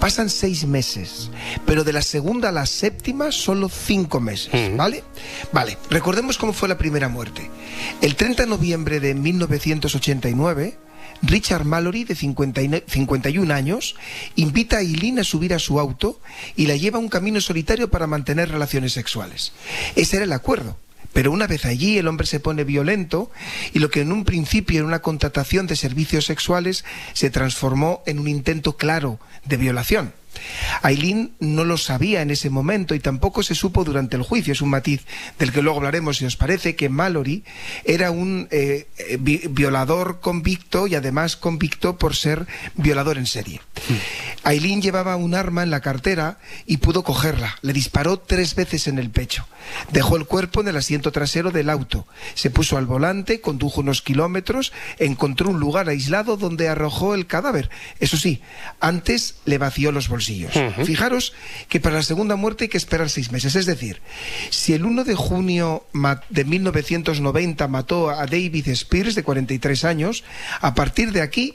pasan seis meses, pero de la segunda a la séptima solo cinco meses, ¿vale? Vale, recordemos cómo fue la primera muerte. El 30 de noviembre de 1989, Richard Mallory, de 50 y- 51 años, invita a Eileen a subir a su auto y la lleva a un camino solitario para mantener relaciones sexuales. Ese era el acuerdo. Pero una vez allí el hombre se pone violento y lo que en un principio era una contratación de servicios sexuales se transformó en un intento claro de violación. Aileen no lo sabía en ese momento y tampoco se supo durante el juicio. Es un matiz del que luego hablaremos, si os parece, que Mallory era un eh, vi- violador convicto y además convicto por ser violador en serie. Aileen llevaba un arma en la cartera y pudo cogerla. Le disparó tres veces en el pecho. Dejó el cuerpo en el asiento trasero del auto. Se puso al volante, condujo unos kilómetros, encontró un lugar aislado donde arrojó el cadáver. Eso sí, antes le vació los bolsillos. Fijaros que para la segunda muerte hay que esperar seis meses. Es decir, si el 1 de junio de 1990 mató a David Spears, de 43 años, a partir de aquí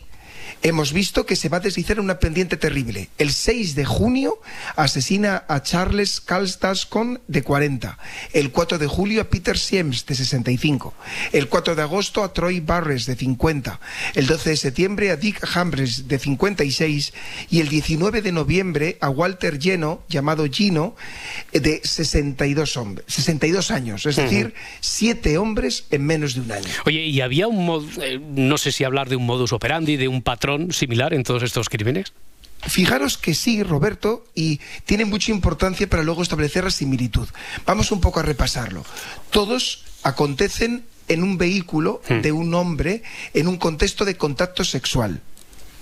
hemos visto que se va a deslizar una pendiente terrible. El 6 de junio asesina a Charles Calstascon de 40. El 4 de julio a Peter Siems de 65. El 4 de agosto a Troy Barres de 50. El 12 de septiembre a Dick Hambres de 56. Y el 19 de noviembre a Walter Lleno, llamado Gino, de 62, hombres, 62 años. Es decir, siete hombres en menos de un año. Oye, ¿y había un mod- eh, no sé si hablar de un modus operandi, de un patrón similar en todos estos crímenes? Fijaros que sí, Roberto, y tiene mucha importancia para luego establecer la similitud. Vamos un poco a repasarlo. Todos acontecen en un vehículo de un hombre en un contexto de contacto sexual.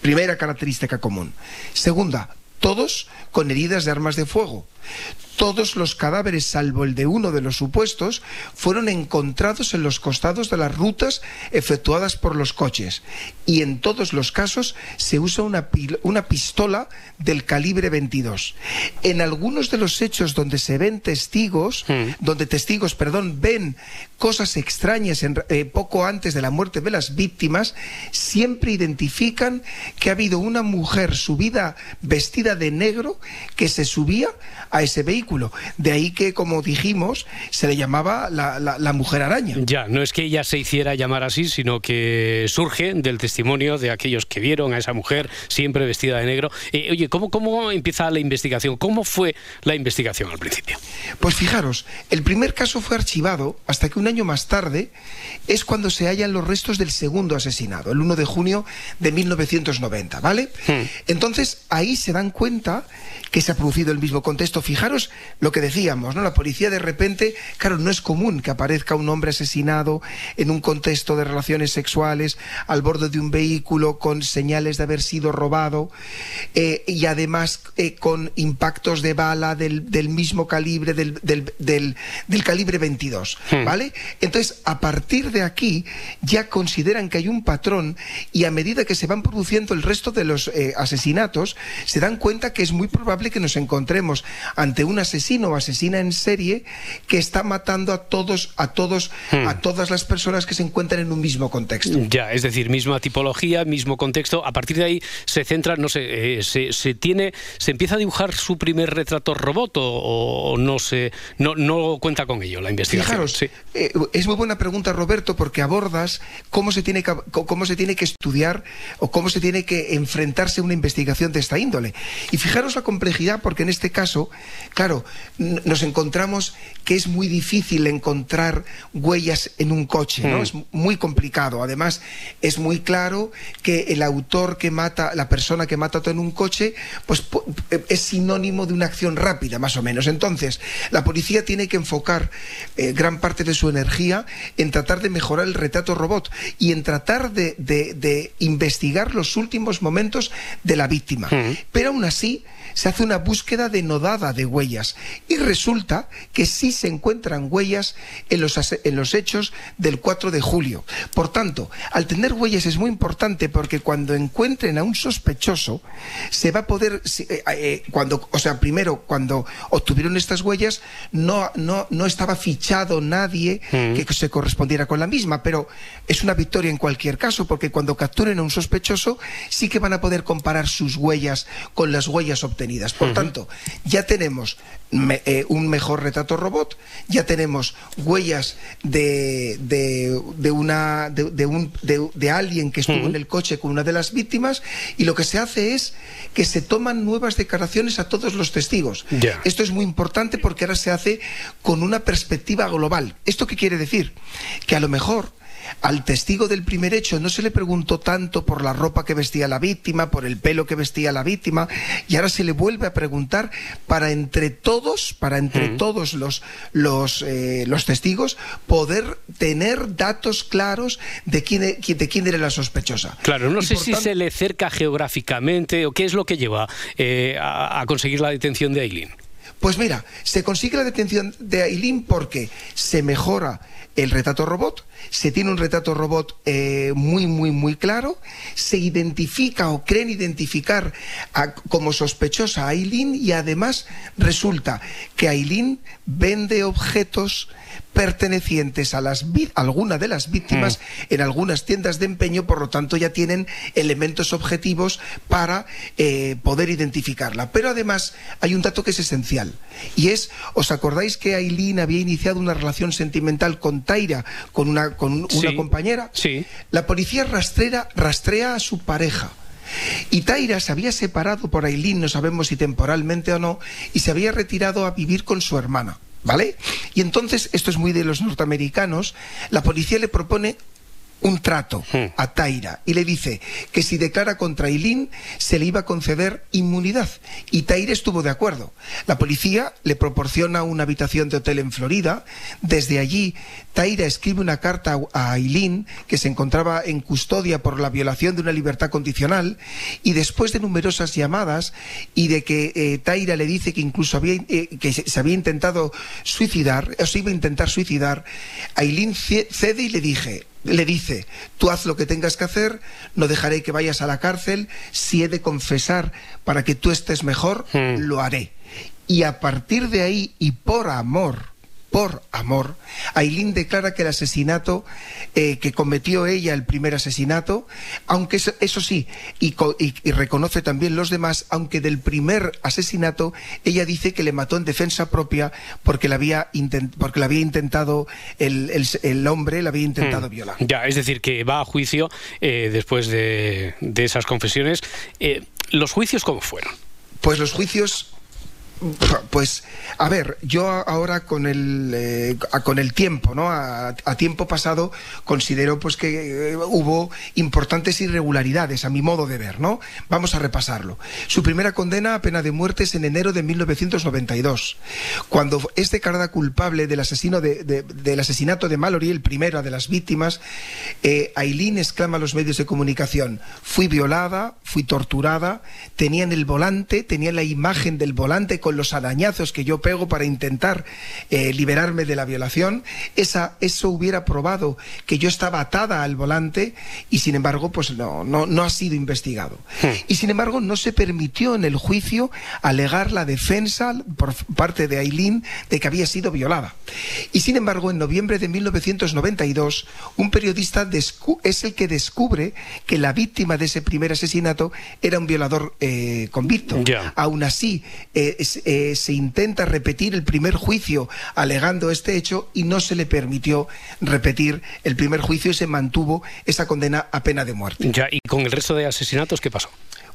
Primera característica común. Segunda, todos con heridas de armas de fuego. Todos los cadáveres, salvo el de uno de los supuestos, fueron encontrados en los costados de las rutas efectuadas por los coches. Y en todos los casos se usa una, pistola del calibre 22. En algunos de los hechos donde se ven testigos, donde testigos, perdón, ven cosas extrañas en- eh, poco antes de la muerte de las víctimas, siempre identifican que ha habido una mujer subida vestida de negro que se subía a ese vehículo. De ahí que, como dijimos, se le llamaba la, la- la mujer araña. Ya, no es que ella se hiciera llamar así, sino que surge del testimonio de aquellos que vieron a esa mujer siempre vestida de negro. Eh, oye, ¿cómo, ¿cómo empieza la investigación? ¿Cómo fue la investigación al principio? Pues fijaros, el primer caso fue archivado hasta que un año más tarde es cuando se hallan los restos del segundo asesinado, el 1 de junio de 1990, ¿vale? Entonces ahí se dan cuenta que se ha producido el mismo contexto. Fijaros lo que decíamos, ¿no? La policía de repente, claro, no es común que aparezca un hombre asesinado en un contexto de relaciones sexuales al borde de un vehículo con señales de haber sido robado eh, y además eh, con impactos de bala del, del mismo calibre, del, del- del- calibre 22, ¿vale? Entonces, a partir de aquí ya consideran que hay un patrón y a medida que se van produciendo el resto de los eh, asesinatos, se dan cuenta que es muy probable que nos encontremos ante un asesino o asesina en serie que está matando a todos, a todos, a todas las personas que se encuentran en un mismo contexto. Ya, es decir, misma tipología, mismo contexto. A partir de ahí se centra, no sé, eh, se, se tiene, se empieza a dibujar su primer retrato robot o, o no se, no, no cuenta con ello la investigación. Fijaros, eh, es muy buena pregunta, Roberto, porque abordas cómo se, tiene que, cómo se tiene que estudiar o cómo se tiene que enfrentarse a una investigación de esta índole. Y fijaros la complejidad, porque en este caso, claro, nos encontramos que es muy difícil encontrar huellas en un coche, ¿no? Mm. Es muy complicado. Además, es muy claro que el autor que mata, la persona que mata en un coche, pues po- es sinónimo de una acción rápida, más o menos. Entonces, la policía tiene que enfocar eh, gran parte de su energía en tratar de mejorar el retrato robot y en tratar de, de- de investigar los últimos momentos de la víctima. Pero aún así, se hace una búsqueda denodada de huellas y resulta que sí se encuentran huellas en los, en los hechos del 4 de julio. Por tanto, al tener huellas es muy importante porque cuando encuentren a un sospechoso, se va a poder, si- eh, eh, cuando, o sea, primero, cuando obtuvieron estas huellas, no, no, no estaba fichado nadie que se correspondiera con la misma, pero es una victoria en cualquier caso porque cuando capturen a un sospechoso, sí que van a poder comparar sus huellas con las huellas obtenidas. Por tanto, ya tenemos me- eh, un mejor retrato robot, ya tenemos huellas de, de, de una, de, de un, de, alguien que estuvo en el coche con una de las víctimas y lo que se hace es que se toman nuevas declaraciones a todos los testigos. Esto es muy importante porque ahora se hace con una perspectiva global. ¿Esto qué quiere decir? Que a lo mejor al testigo del primer hecho no se le preguntó tanto por la ropa que vestía la víctima, por el pelo que vestía la víctima, y ahora se le vuelve a preguntar para entre todos, para entre todos los, los, eh, los testigos, poder tener datos claros de quién, e- quién- de quién era la sospechosa. Claro, no Y sé si tanto- se le cerca geográficamente o qué es lo que lleva eh, a, a conseguir la detención de Aileen. Pues mira, se consigue la detención de Aileen porque se mejora el retrato robot, se tiene un retrato robot eh, muy, muy, muy claro, se identifica o creen identificar a- como sospechosa a Aileen y además resulta que Aileen vende objetos pertenecientes a las alguna de las víctimas en algunas tiendas de empeño, por lo tanto ya tienen elementos objetivos para eh, poder identificarla. Pero además hay un dato que es esencial y es, ¿os acordáis que Aileen había iniciado una relación sentimental con Taira, con una, con una Sí. compañera? Sí. La policía rastrera, rastrea a su pareja. Y Taira se había separado por Aileen, no sabemos si temporalmente o no, y se había retirado a vivir con su hermana. ¿Vale? Y entonces, esto es muy de los norteamericanos, la policía le propone un trato a Taira y le dice que si declara contra Eileen se le iba a conceder inmunidad y Taira estuvo de acuerdo. La policía le proporciona una habitación de hotel en Florida. Desde allí, Taira escribe una carta a Eileen que se encontraba en custodia por la violación de una libertad condicional y después de numerosas llamadas y de que eh, Taira le dice que incluso había, eh, que se, había intentado suicidar, o se iba a intentar suicidar, ce- cede y le dije, le dice, tú haz lo que tengas que hacer, no dejaré que vayas a la cárcel, si he de confesar para que tú estés mejor, lo haré. Y a partir de ahí, y por amor, por amor, Aileen declara que el asesinato eh, que cometió ella, el primer asesinato, aunque eso, eso sí, y, y- y reconoce también los demás, aunque del primer asesinato ella dice que le mató en defensa propia porque le había, intent- porque le había intentado, el, el- el hombre le había intentado Mm. violar. Ya, es decir, que va a juicio eh, después de, de esas confesiones. Eh, ¿Los juicios cómo fueron? Pues los juicios pues a ver yo ahora con el eh, con el tiempo no a, a tiempo pasado considero pues que eh, hubo importantes irregularidades a mi modo de ver no vamos a repasarlo. Su primera condena a pena de muerte es en enero de 1992 cuando es declarada culpable del asesino de- de- del asesinato de Mallory el primero de las víctimas. Eh, Aileen exclama a los medios de comunicación fui violada fui torturada tenían el volante tenían la imagen del volante con los arañazos que yo pego para intentar eh, liberarme de la violación, esa, eso hubiera probado que yo estaba atada al volante y sin embargo pues no, no, no ha sido investigado. Y sin embargo no se permitió en el juicio alegar la defensa por parte de Aileen de que había sido violada. Y sin embargo en noviembre de 1992 un periodista es el que descubre que la víctima de ese primer asesinato era un violador eh, convicto. Aún así, eh, eh, se intenta repetir el primer juicio alegando este hecho y no se le permitió repetir el primer juicio y se mantuvo esa condena a pena de muerte. Ya, ¿y con el resto de asesinatos qué pasó?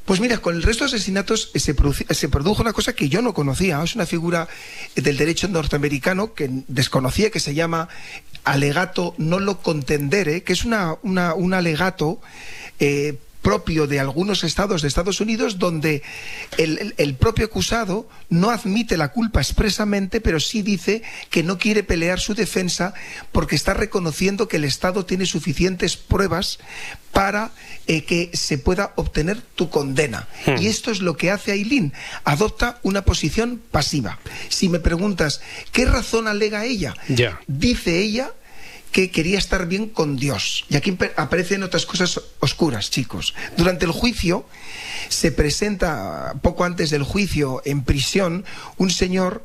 Pues mira, con el resto de asesinatos se, se produjo una cosa que yo no conocía. Es una figura del derecho norteamericano que desconocía, que se llama alegato no lo contendere, que es una, una- un alegato eh, propio de algunos estados de Estados Unidos donde el, el- el propio acusado no admite la culpa expresamente, pero sí dice que no quiere pelear su defensa porque está reconociendo que el Estado tiene suficientes pruebas para eh, que se pueda obtener tu condena. Y esto es lo que hace Aileen. Adopta una posición pasiva. Si me preguntas, ¿qué razón alega ella? Dice ella que quería estar bien con Dios. Y aquí aparecen otras cosas oscuras, chicos. Durante el juicio se presenta, poco antes del juicio, en prisión, un señor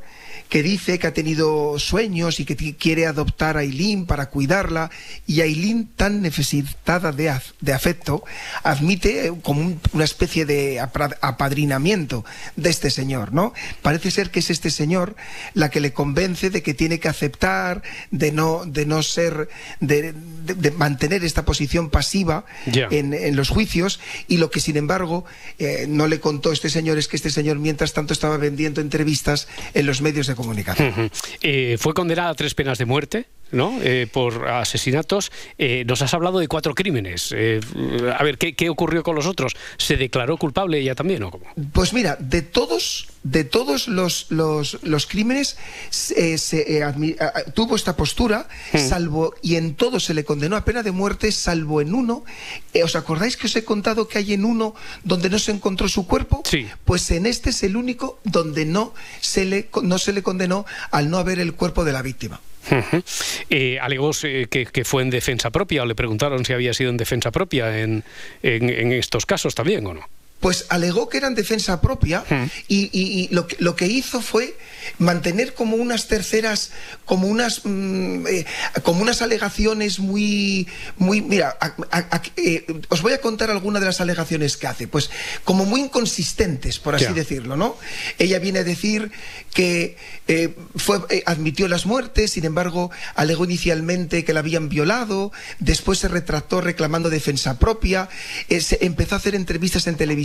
que dice que ha tenido sueños y que quiere adoptar a Aileen para cuidarla y Aileen tan necesitada de, de afecto admite eh, como un- una especie de apadrinamiento de este señor, ¿no? Parece ser que es este señor la que le convence de que tiene que aceptar, de no, de no ser, de, de- de mantener esta posición pasiva en, en los juicios y lo que sin embargo eh, no le contó este señor es que este señor mientras tanto estaba vendiendo entrevistas en los medios de comunicación. Eh, fue condenada a tres penas de muerte. ¿No? Eh, por asesinatos. Eh, nos has hablado de cuatro crímenes. Eh, a ver, ¿qué, qué ocurrió con los otros? ¿Se declaró culpable ella también o cómo? Pues mira, de todos, de todos los, los, los crímenes eh, se, eh, admi- a- a- tuvo esta postura, salvo, y en todos se le condenó a pena de muerte, salvo en uno. ¿Os acordáis que os he contado que hay en uno donde no se encontró su cuerpo? Sí. Pues en este es el único donde no se le, no se le condenó al no haber el cuerpo de la víctima. Ujú. Eh, alegó eh, que, fue en defensa propia o le preguntaron si había sido en defensa propia en- en estos casos también o no. Pues alegó que era en defensa propia y, y- y lo, que, lo que hizo fue mantener como unas terceras, como unas, mm, eh, como unas alegaciones muy, muy, mira, a- a- a- eh, os voy a contar algunas de las alegaciones que hace, pues como muy inconsistentes, por así decirlo, ¿no? Ella viene a decir que eh, fue, admitió las muertes, sin embargo, alegó inicialmente que la habían violado, después se retractó reclamando defensa propia, se empezó a hacer entrevistas en televisión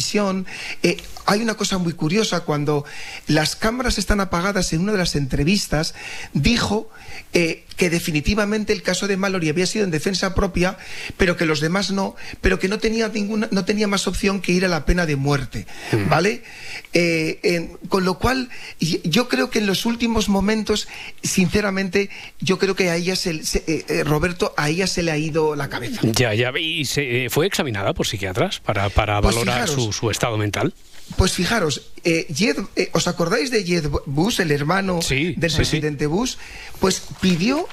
Eh, hay una cosa muy curiosa, cuando las cámaras están apagadas en una de las entrevistas, dijo eh, que definitivamente el caso de Mallory había sido en defensa propia, pero que los demás no, pero que no tenía ninguna, no tenía más opción que ir a la pena de muerte, ¿vale? Eh, con lo cual, yo creo que en los últimos momentos, sinceramente, yo creo que a ella se, se- eh, Roberto, a ella se le ha ido la cabeza. Ya, ya. ¿Y se, fue examinada por psiquiatras para, para Pues valorar fijaros. su, su estado mental? Pues fijaros, eh, Jed- eh, ¿os acordáis de Jed Bush, el hermano del sí, sí. presidente Bush? Pues pidió,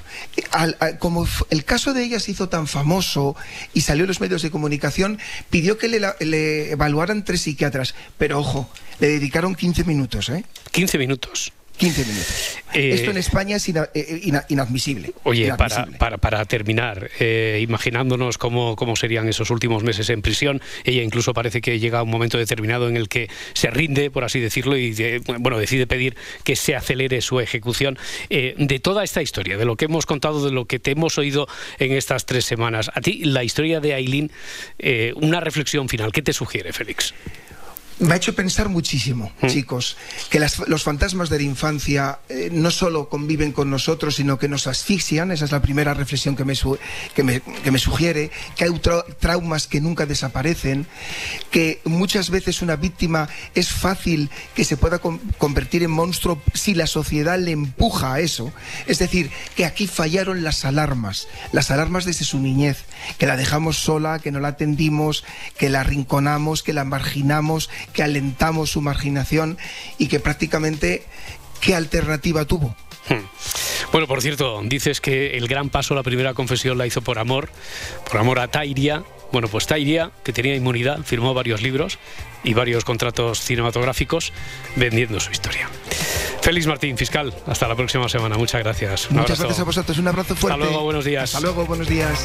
al- a- como el caso de ella se hizo tan famoso y salió en los medios de comunicación, pidió que le, le evaluaran tres psiquiatras. Pero ojo, le dedicaron 15 minutos, ¿eh? 15 minutos. 15 minutos. Eh, Esto en España es ina- eh, ina- inadmisible. Oye, para, Inadmisible. para, para terminar, eh, imaginándonos cómo, cómo serían esos últimos meses en prisión, ella incluso parece que llega a un momento determinado en el que se rinde, por así decirlo, y de- bueno, decide pedir que se acelere su ejecución. Eh, de toda esta historia, de lo que hemos contado, de lo que te hemos oído en estas tres semanas, a ti la historia de Aileen, eh, una reflexión final, ¿qué te sugiere, Félix? Me ha hecho pensar muchísimo, chicos, que las- los fantasmas de la infancia eh, no solo conviven con nosotros, sino que nos asfixian. Esa es la primera reflexión que me, su- que me, que me sugiere. Que hay trau- traumas que nunca desaparecen. Que muchas veces una víctima es fácil que se pueda con- convertir en monstruo si la sociedad le empuja a eso. Es decir, que aquí fallaron las alarmas. Las alarmas desde su niñez. Que la dejamos sola, que no la atendimos, que la arrinconamos, que la marginamos, que alentamos su marginación y que prácticamente, ¿qué alternativa tuvo? Hmm. Bueno, por cierto, dices que el gran paso, la primera confesión la hizo por amor, por amor a Tairia. Bueno, pues Tairia, que tenía inmunidad, firmó varios libros y varios contratos cinematográficos vendiendo su historia. Félix Martín, fiscal, hasta la próxima semana. Muchas gracias. Un Muchas abrazo. gracias a vosotros, un abrazo fuerte. Hasta luego, buenos días. Hasta luego, buenos días.